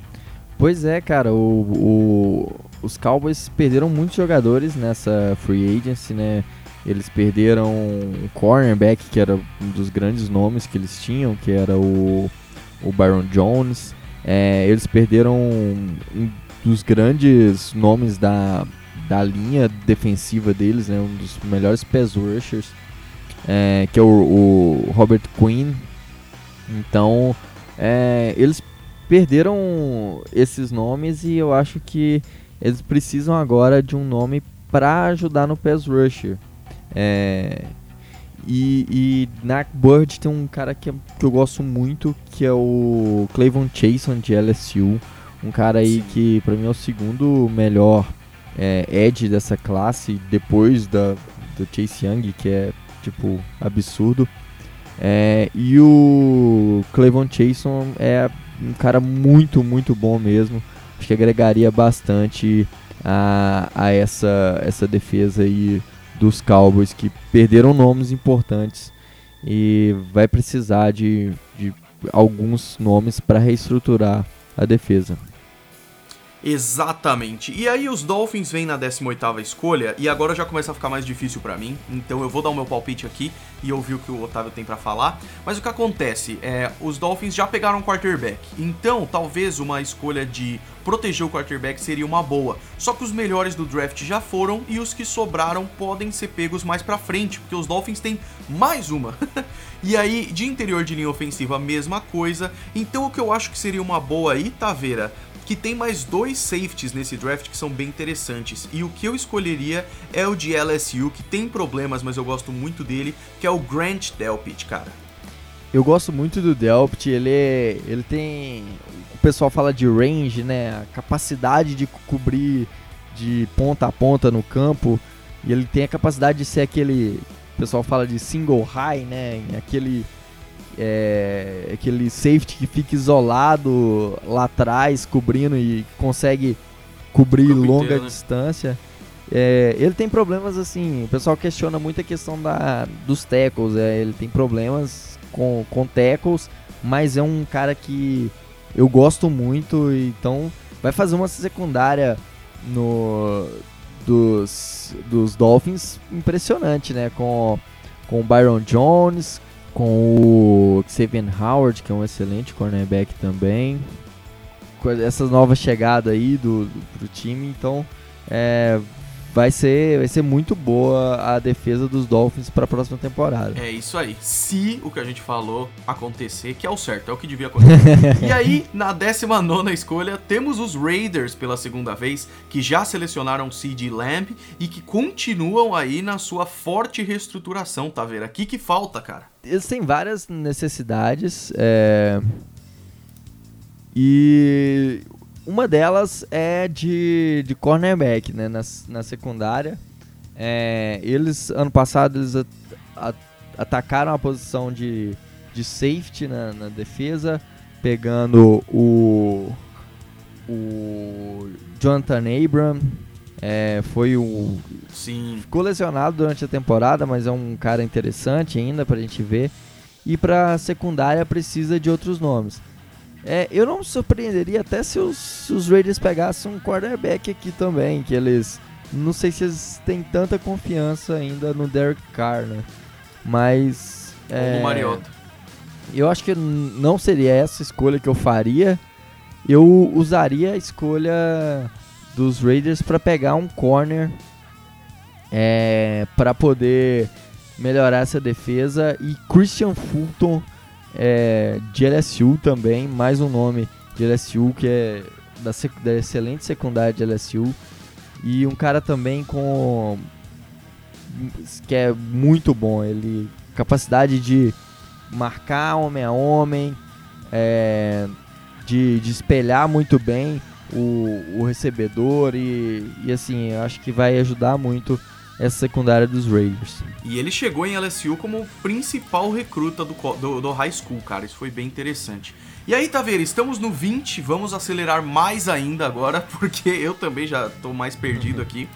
Pois é, cara, o, o, os Cowboys perderam muitos jogadores nessa free agency, né? Eles perderam o cornerback, que era um dos grandes nomes que eles tinham, que era o, o Byron Jones. É, eles perderam um dos grandes nomes da, da linha defensiva deles, né? Um dos melhores pass rushers, é, que é o, o Robert Quinn. Então, é, eles perderam esses nomes e eu acho que eles precisam agora de um nome para ajudar no pass rusher. É, e, e, na Bird tem um cara que, que, eu gosto muito, que é o Clavon Chason de LSU. Um cara aí Sim. que para mim é o segundo melhor é, edge dessa classe, depois da, do Chase Young, que é tipo absurdo. É, e o Clevon Chason é um cara muito, muito bom mesmo. Acho que agregaria bastante a, a essa, essa defesa aí dos Cowboys que perderam nomes importantes e vai precisar de, de alguns nomes para reestruturar a defesa. Exatamente. E aí os Dolphins vêm na 18ª escolha e agora já começa a ficar mais difícil para mim. Então eu vou dar o meu palpite aqui e ouvir o que o Otávio tem para falar. Mas o que acontece é, os Dolphins já pegaram um quarterback. Então, talvez uma escolha de proteger o quarterback seria uma boa. Só que os melhores do draft já foram e os que sobraram podem ser pegos mais para frente, porque os Dolphins têm mais uma. e aí, de interior de linha ofensiva, a mesma coisa. Então, o que eu acho que seria uma boa aí, Taveira, que tem mais dois safeties nesse draft que são bem interessantes. E o que eu escolheria é o de LSU, que tem problemas, mas eu gosto muito dele, que é o Grant Delpit, cara. Eu gosto muito do Delpit, ele é, ele tem o pessoal fala de range, né, a capacidade de cobrir de ponta a ponta no campo, e ele tem a capacidade de ser aquele, o pessoal fala de single high, né, aquele é, aquele safety que fica isolado lá atrás, cobrindo e consegue cobrir longa inteiro, né? distância. É, ele tem problemas assim, o pessoal questiona muito a questão da, dos tackles, é, ele tem problemas com, com tackles, mas é um cara que eu gosto muito, então vai fazer uma secundária no dos, dos Dolphins impressionante, né? Com, com o Byron Jones, com o Xavier Howard, que é um excelente cornerback também. Essa nova chegada aí do, do pro time, então é, vai ser, vai ser muito boa a defesa dos Dolphins para a próxima temporada. É isso aí. Se o que a gente falou acontecer, que é o certo, é o que devia acontecer. e aí, na 19 escolha, temos os Raiders pela segunda vez, que já selecionaram C.D. Lamb e que continuam aí na sua forte reestruturação, tá vendo? Aqui que falta, cara. Eles têm várias necessidades. É... E uma delas é de, de cornerback, né? Na, na secundária. É, eles, ano passado, eles a, a, atacaram a posição de, de safety na, na defesa, pegando o, o Jonathan Abram. É, foi o. Sim. Ficou lesionado durante a temporada, mas é um cara interessante ainda pra gente ver. E pra secundária precisa de outros nomes. É, eu não me surpreenderia até se os, se os Raiders pegassem um quarterback aqui também, que eles. Não sei se eles têm tanta confiança ainda no Derek Carr, né? Mas. Ou é, no Mariota. Eu acho que não seria essa escolha que eu faria. Eu usaria a escolha dos Raiders para pegar um corner é, para poder melhorar essa defesa e Christian Fulton é, de LSU também, mais um nome de LSU que é da, da excelente secundária de LSU e um cara também com que é muito bom, ele capacidade de marcar homem a homem, é, de, de espelhar muito bem o, o recebedor e, e assim, acho que vai ajudar muito essa secundária dos Raiders. E ele chegou em LSU como principal recruta do, do, do high school, cara. Isso foi bem interessante. E aí, Taveira, estamos no 20, vamos acelerar mais ainda agora, porque eu também já tô mais perdido aqui.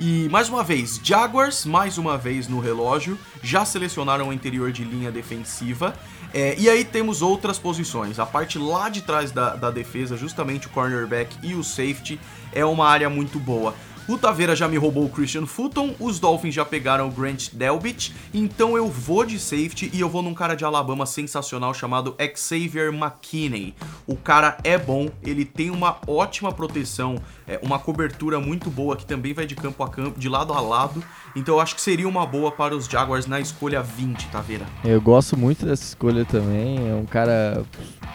E mais uma vez, Jaguars, mais uma vez no relógio, já selecionaram o interior de linha defensiva. É, e aí temos outras posições. A parte lá de trás da, da defesa, justamente o cornerback e o safety, é uma área muito boa. O Taveira já me roubou o Christian Fulton, os Dolphins já pegaram o Grant Delbit, então eu vou de safety e eu vou num cara de Alabama sensacional chamado Xavier McKinney. O cara é bom, ele tem uma ótima proteção, é, uma cobertura muito boa que também vai de campo a campo, de lado a lado, então eu acho que seria uma boa para os Jaguars na escolha 20, Taveira. Eu gosto muito dessa escolha também, é um cara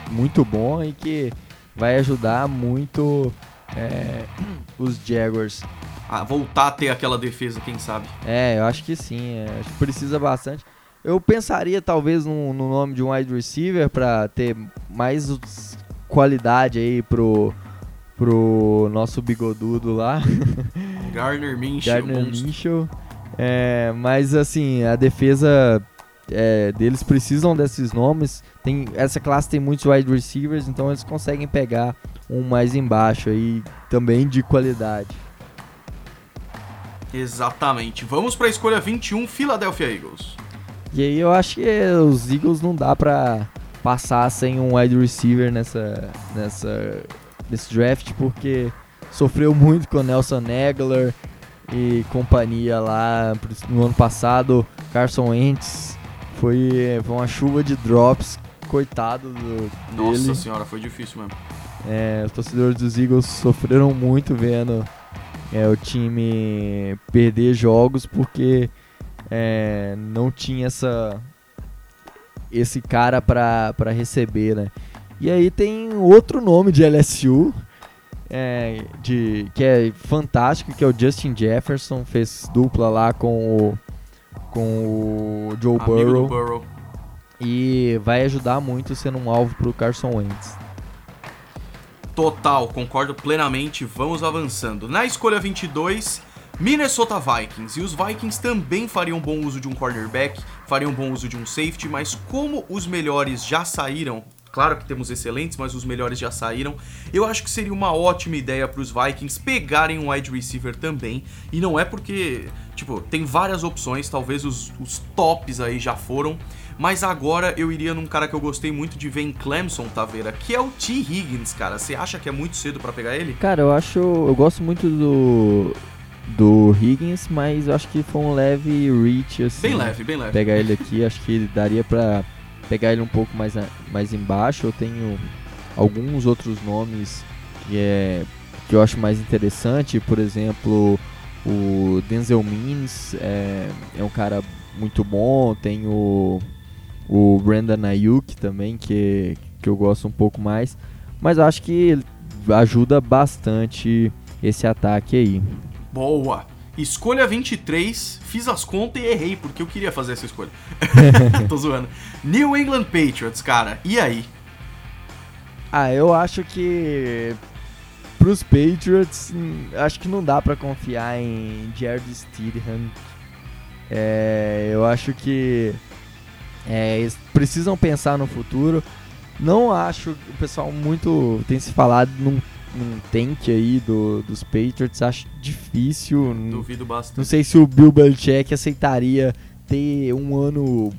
muito bom e que vai ajudar muito é, os Jaguars. A voltar a ter aquela defesa, quem sabe? É, eu acho que sim, é, acho que precisa bastante. Eu pensaria talvez no, no nome de um wide receiver para ter mais qualidade aí pro, pro nosso bigodudo lá. Gardner Minshew. Gardner Minshew. É, mas assim, a defesa é, deles precisam desses nomes. Tem, essa classe tem muitos wide receivers, então eles conseguem pegar um mais embaixo aí também de qualidade. Exatamente. Vamos para a escolha 21, Philadelphia Eagles. E aí eu acho que os Eagles não dá para passar sem um wide receiver nessa nessa nesse draft porque sofreu muito com Nelson Aguilar e companhia lá no ano passado, Carson Wentz foi, foi uma chuva de drops, coitado do, Nossa dele. senhora, foi difícil mesmo. É, os torcedores dos Eagles sofreram muito vendo é, o time perder jogos porque é, não tinha essa esse cara para receber, né? E aí tem outro nome de LSU é, de, que é fantástico, que é o Justin Jefferson, fez dupla lá com o, com o Joe Burrow, Burrow. E vai ajudar muito sendo um alvo para o Carson Wentz. Total, concordo plenamente. Vamos avançando. Na escolha 22, Minnesota Vikings. E os Vikings também fariam bom uso de um cornerback, fariam bom uso de um safety, mas como os melhores já saíram, claro que temos excelentes, mas os melhores já saíram, eu acho que seria uma ótima ideia para os Vikings pegarem um wide receiver também. E não é porque, tipo, tem várias opções, talvez os, os tops aí já foram. Mas agora eu iria num cara que eu gostei muito de ver em Clemson, Taveira, que é o T. Higgins, cara. Você acha que é muito cedo para pegar ele? Cara, eu acho. Eu gosto muito do. Do Higgins, mas eu acho que foi um leve reach, assim. Bem leve, bem leve. Pegar ele aqui, acho que daria pra pegar ele um pouco mais, mais embaixo. Eu tenho alguns outros nomes que, é, que eu acho mais interessante, por exemplo, o Denzel Mims é, é um cara muito bom, tem o o Brandon Ayuk também, que, que eu gosto um pouco mais. Mas acho que ajuda bastante esse ataque aí. Boa! Escolha 23, fiz as contas e errei, porque eu queria fazer essa escolha. Tô zoando. New England Patriots, cara, e aí? Ah, eu acho que pros Patriots, hum, acho que não dá para confiar em Jared Stidham. É, eu acho que é, eles precisam pensar no futuro. Não acho o pessoal muito tem se falado num, num tank aí do, dos Patriots. Acho difícil. Duvido bastante. Não sei se o Bill Belichick aceitaria ter um ano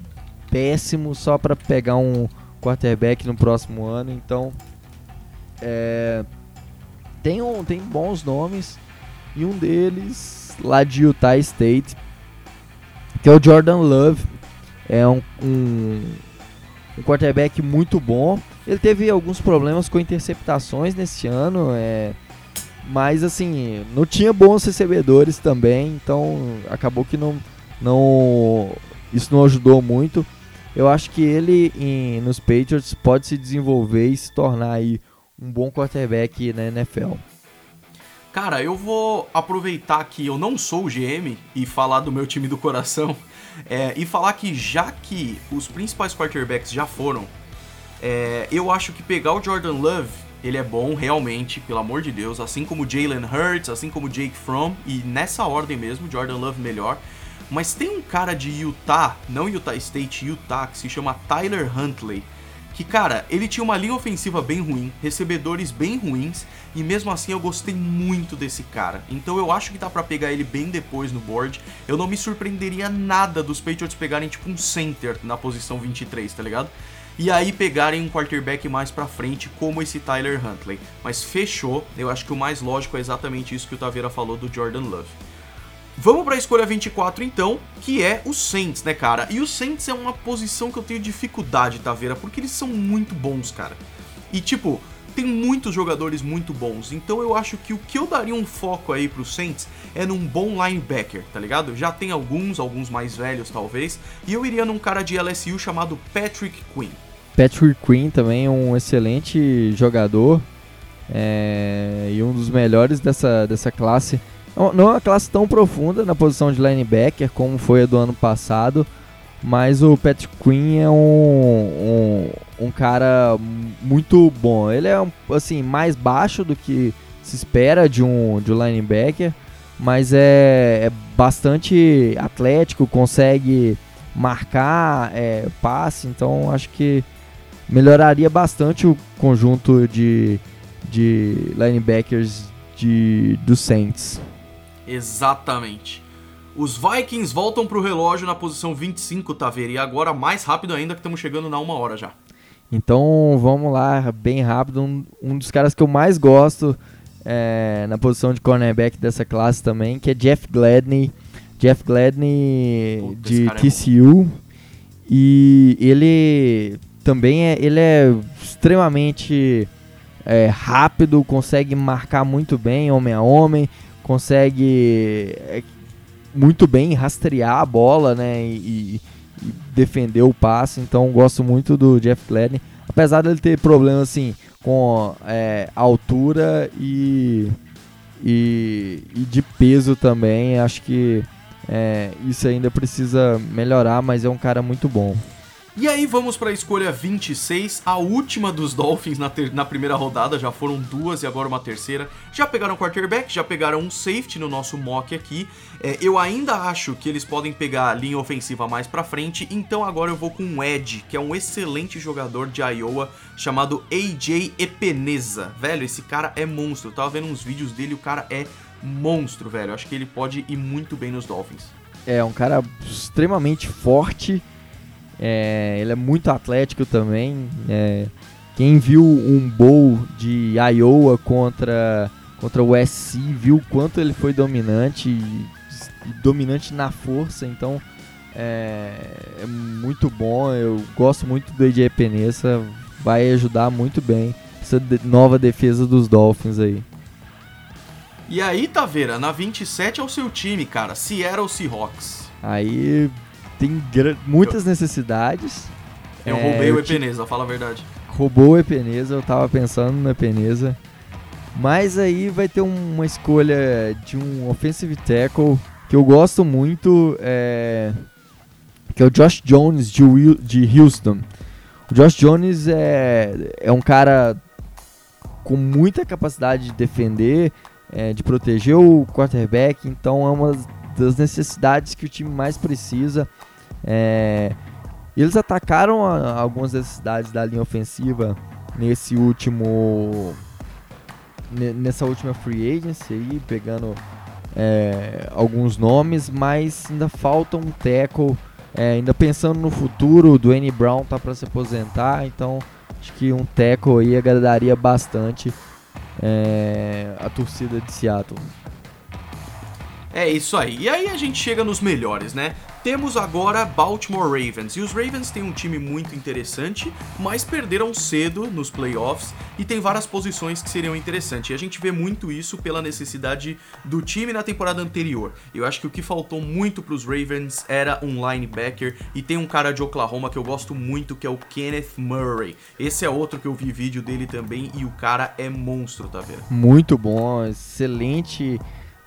péssimo só para pegar um quarterback no próximo ano. Então, é, tem, um, tem bons nomes e um deles lá de Utah State, que é o Jordan Love é um, um, um quarterback muito bom. Ele teve alguns problemas com interceptações nesse ano, é, mas assim, não tinha bons recebedores também, então acabou que não, não isso não ajudou muito. Eu acho que ele em, nos Patriots pode se desenvolver e se tornar aí um bom quarterback na NFL. Cara, eu vou aproveitar que eu não sou o GM e falar do meu time do coração é, e falar que já que os principais quarterbacks já foram, é, eu acho que pegar o Jordan Love ele é bom realmente, pelo amor de Deus, assim como Jalen Hurts, assim como Jake Fromm, e nessa ordem mesmo, Jordan Love melhor. Mas tem um cara de Utah, não Utah State, Utah, que se chama Tyler Huntley. Que, cara, ele tinha uma linha ofensiva bem ruim, recebedores bem ruins, e mesmo assim eu gostei muito desse cara. Então eu acho que dá para pegar ele bem depois no board. Eu não me surpreenderia nada dos Patriots pegarem tipo um center na posição 23, tá ligado? E aí pegarem um quarterback mais pra frente, como esse Tyler Huntley. Mas fechou, eu acho que o mais lógico é exatamente isso que o Taveira falou do Jordan Love. Vamos para a escolha 24 então, que é o Saints, né, cara? E o Saints é uma posição que eu tenho dificuldade, Taveira, porque eles são muito bons, cara. E tipo, tem muitos jogadores muito bons, então eu acho que o que eu daria um foco aí pro Saints é num bom linebacker, tá ligado? Já tem alguns, alguns mais velhos talvez, e eu iria num cara de LSU chamado Patrick Quinn. Patrick Quinn também é um excelente jogador é, e um dos melhores dessa, dessa classe. Não é uma classe tão profunda na posição de linebacker como foi a do ano passado, mas o Patrick Quinn é um, um, um cara muito bom. Ele é assim mais baixo do que se espera de um, de um linebacker, mas é, é bastante atlético, consegue marcar é, passe, então acho que melhoraria bastante o conjunto de, de linebackers de, do Saints. Exatamente. Os Vikings voltam para o relógio na posição 25, Taveira, e agora mais rápido ainda que estamos chegando na uma hora já. Então vamos lá, bem rápido. Um, um dos caras que eu mais gosto é, na posição de cornerback dessa classe também, que é Jeff Gladney. Jeff Gladney Puta, de TCU. É e ele também é, ele é extremamente é, rápido, consegue marcar muito bem homem a homem, consegue é, muito bem rastrear a bola, né, e, e, defender o passe. Então gosto muito do Jeff Gladney, apesar dele ter problemas assim com é, altura e, e, e de peso também. Acho que é, isso ainda precisa melhorar, mas é um cara muito bom. E aí vamos para a escolha 26, a última dos Dolphins na, na primeira rodada, já foram duas e agora uma terceira. Já pegaram quarterback, já pegaram um safety no nosso mock aqui. É, eu ainda acho que eles podem pegar a linha ofensiva mais para frente, então agora eu vou com o Ed, que é um excelente jogador de Iowa chamado AJ Epeneza. Velho, esse cara é monstro. Eu tava vendo uns vídeos dele, o cara é monstro, velho. Eu acho que ele pode ir muito bem nos Dolphins. É um cara extremamente forte é, ele é muito atlético também. É, quem viu um bowl de Iowa contra, contra o SC viu quanto ele foi dominante, e, dominante na força, então é, é, muito bom. Eu gosto muito do AJ Penessa, vai ajudar muito bem essa nova defesa dos Dolphins aí. E aí, Taveira, na 27 é o seu time, cara, Seattle Seahawks. Aí tem muitas necessidades. Eu é, roubei o Epeneza, fala a verdade. Roubou o Epeneza, eu tava pensando no Epeneza. Mas aí vai ter uma escolha de um offensive tackle que eu gosto muito, é, que é o Josh Jones de, Will, de Houston. O Josh Jones é, é um cara com muita capacidade de defender, é, de proteger o quarterback, então é uma das necessidades que o time mais precisa. É, eles atacaram a, algumas necessidades da linha ofensiva nesse último nessa última free agency aí, pegando é, alguns nomes, mas ainda falta um tackle. É, ainda pensando no futuro, o Dwayne Brown tá para se aposentar, então acho que um tackle aí agradaria bastante é, a torcida de Seattle. É isso aí. E aí a gente chega nos melhores, né? Temos agora Baltimore Ravens. E os Ravens têm um time muito interessante, mas perderam cedo nos playoffs e tem várias posições que seriam interessantes. E a gente vê muito isso pela necessidade do time na temporada anterior. Eu acho que o que faltou muito para os Ravens era um linebacker e tem um cara de Oklahoma que eu gosto muito que é o Kenneth Murray. Esse é outro que eu vi vídeo dele também e o cara é monstro, tá vendo? Muito bom, excelente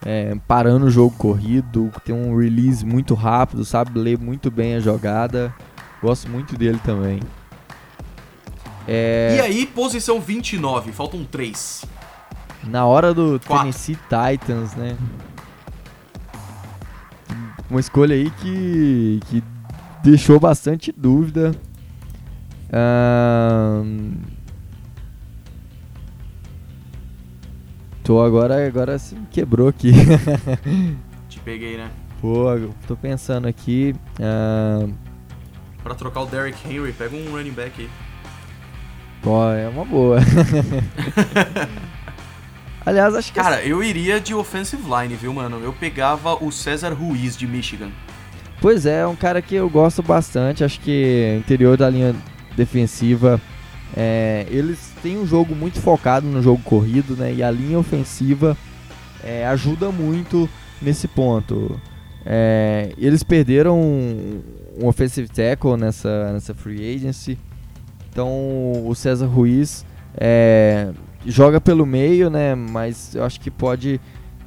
é, parando o jogo corrido, tem um release muito rápido, sabe ler muito bem a jogada. Gosto muito dele também. É, E aí, posição 29, faltam 3. na hora do Quatro. Tennessee Titans, né? Uma escolha aí que, que deixou bastante dúvida. Ahn, Tô agora, agora se quebrou aqui. Te peguei, né? Pô, tô pensando aqui. ahn, Pra trocar o Derrick Henry, pega um running back aí. Pô, é uma boa. Aliás, acho que Cara, eu iria de offensive line, viu, mano? Eu pegava o César Ruiz de Michigan. Pois é, é um cara que eu gosto bastante. Acho que interior da linha defensiva, é, eles têm um jogo muito focado no jogo corrido, né? E a linha ofensiva é, ajuda muito nesse ponto. É, eles perderam um, um offensive tackle nessa, nessa free agency. Então o César Ruiz é, joga pelo meio, né? Mas eu acho que pode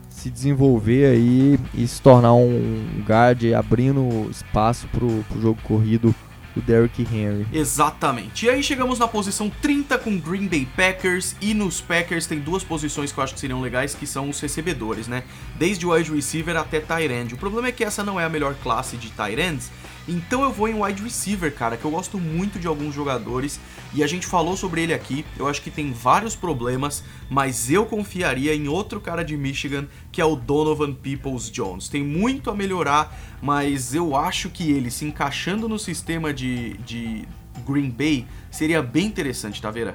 se desenvolver aí e se tornar um guard abrindo espaço pro, pro jogo corrido do Derrick Henry. Exatamente. E aí chegamos na posição 30 com Green Bay Packers e nos Packers tem duas posições que eu acho que seriam legais, que são os recebedores, né? Desde o wide receiver até tight end. O problema é que essa não é a melhor classe de tight ends, então eu vou em wide receiver, cara, que eu gosto muito de alguns jogadores e a gente falou sobre ele aqui. Eu acho que tem vários problemas, mas eu confiaria em outro cara de Michigan, que é o Donovan Peoples Jones. Tem muito a melhorar, mas eu acho que ele se encaixando no sistema de, de Green Bay seria bem interessante, tá vendo?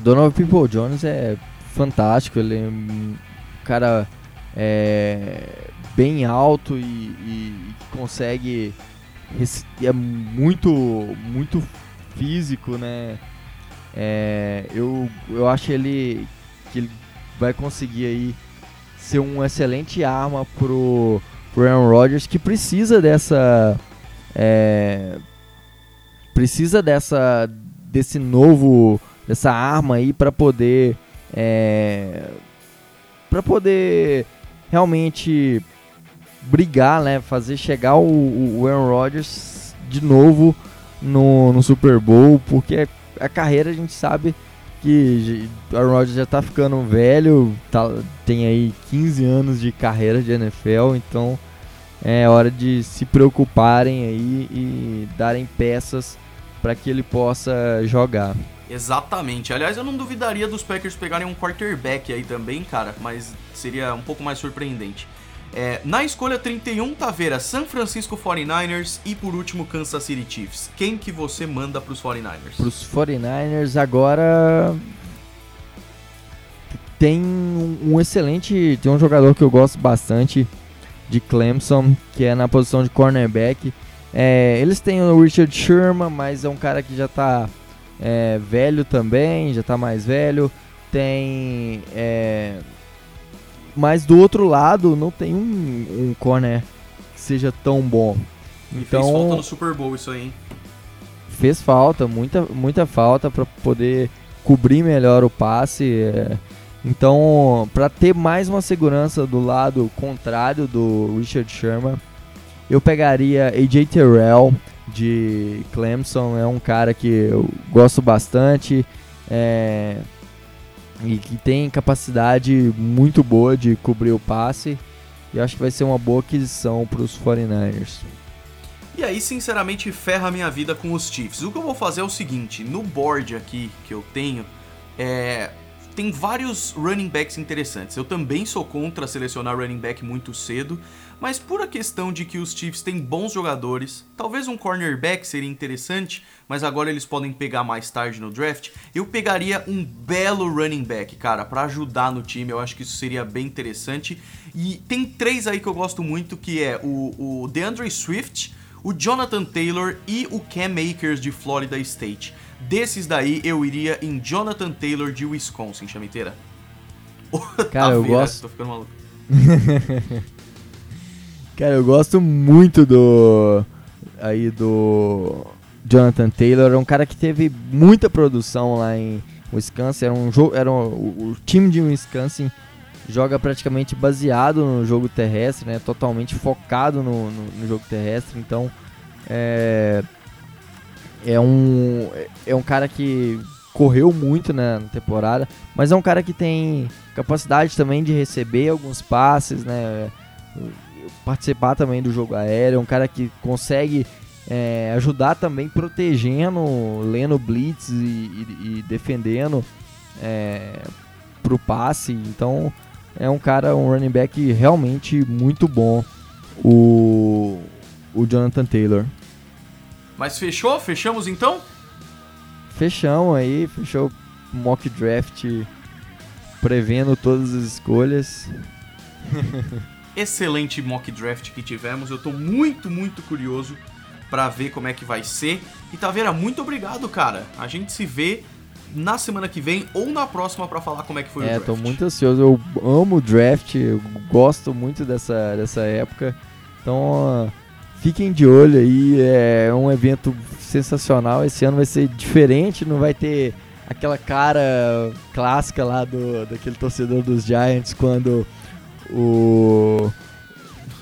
Donovan People Jones é fantástico, ele é um cara é, bem alto e, e- consegue é muito muito físico, né? É, eu, eu acho ele que ele vai conseguir aí ser uma excelente arma pro, pro Aaron Rodgers que precisa dessa é, precisa dessa desse novo dessa arma aí para poder é, para poder realmente brigar, né, fazer chegar o, o Aaron Rodgers de novo no, no Super Bowl, porque a carreira a gente sabe que o Aaron Rodgers já tá ficando velho, tá, tem aí 15 anos de carreira de NFL, então é hora de se preocuparem aí e darem peças para que ele possa jogar. Exatamente. Aliás, eu não duvidaria dos Packers pegarem um quarterback aí também, cara, mas seria um pouco mais surpreendente. É, na escolha 31, Taveira, San Francisco 49ers e por último Kansas City Chiefs. Quem que você manda pros 49ers? Para os 49ers agora tem um, um excelente, tem um jogador que eu gosto bastante de Clemson, que é na posição de cornerback. É, eles têm o Richard Sherman, mas é um cara que já tá é, velho também, já tá mais velho. Tem. É, mas do outro lado não tem um, um corner que seja tão bom. Então fez falta no Super Bowl isso aí, hein? fez falta, muita, muita falta para poder cobrir melhor o passe. é. Então, para ter mais uma segurança do lado contrário do Richard Sherman, eu pegaria AJ Terrell de Clemson. É um cara que eu gosto bastante é, e que tem capacidade muito boa de cobrir o passe. E acho que vai ser uma boa aquisição para os 49ers. E aí, sinceramente, ferra minha vida com os Chiefs. O que eu vou fazer é o seguinte: no board aqui que eu tenho, é, tem vários running backs interessantes. Eu também sou contra selecionar running back muito cedo, mas por a questão de que os Chiefs têm bons jogadores, talvez um cornerback seria interessante, mas agora eles podem pegar mais tarde no draft. Eu pegaria um belo running back, cara, pra ajudar no time. Eu acho que isso seria bem interessante. E tem três aí que eu gosto muito, que é o, o DeAndre Swift, o Jonathan Taylor e o Cam Akers de Florida State. Desses daí, eu iria em Jonathan Taylor de Wisconsin, chameteira. Cara, eu gosto- Tô ficando maluco. Cara, eu gosto muito do. Aí do. Jonathan Taylor. É um cara que teve muita produção lá em Wisconsin. Era um jogo. Era um- o, o time de Wisconsin joga praticamente baseado no jogo terrestre, né? Totalmente focado no, no, no jogo terrestre. Então. É. É um. É um cara que correu muito né, na temporada, mas é um cara que tem capacidade também de receber alguns passes, né? Participar também do jogo aéreo, é um cara que consegue é, ajudar também protegendo, lendo blitz e, e, e defendendo é, pro passe. Então é um cara, um running back realmente muito bom, o, o Jonathan Taylor. Mas fechou? Fechamos então? Fechamos aí, fechou o mock draft prevendo todas as escolhas. Excelente mock draft que tivemos. Eu tô muito, muito curioso para ver como é que vai ser. E Taveira, muito obrigado, cara. A gente se vê na semana que vem ou na próxima para falar como é que foi é, o draft. É, tô muito ansioso. Eu amo o draft, eu gosto muito dessa, dessa época. Então, fiquem de olho aí. É um evento sensacional. Esse ano vai ser diferente, não vai ter aquela cara clássica lá do daquele torcedor dos Giants quando o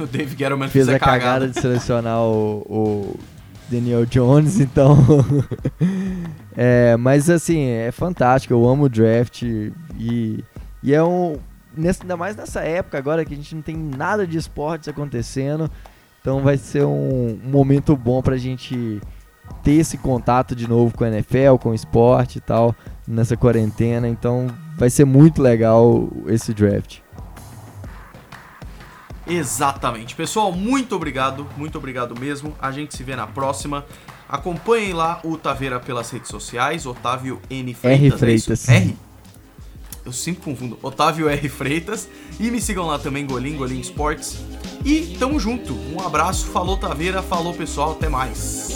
o Dave Gettleman fez a cagada. cagada de selecionar o, o Daniel Jones, então. é, mas assim, é fantástico, eu amo o draft e, e é um. Nesse, ainda mais nessa época agora que a gente não tem nada de esportes acontecendo. Então vai ser um, um momento bom pra gente ter esse contato de novo com a NFL, com o esporte e tal, nessa quarentena. Então vai ser muito legal esse draft. Exatamente. Pessoal, muito obrigado, muito obrigado mesmo. A gente se vê na próxima. Acompanhem lá o Taveira pelas redes sociais, Otávio N Freitas. R Freitas. É R? Eu sempre confundo. Otávio R Freitas. E me sigam lá também, Golim, Golim Sports. E tamo junto. Um abraço, falou Taveira, falou pessoal, até mais.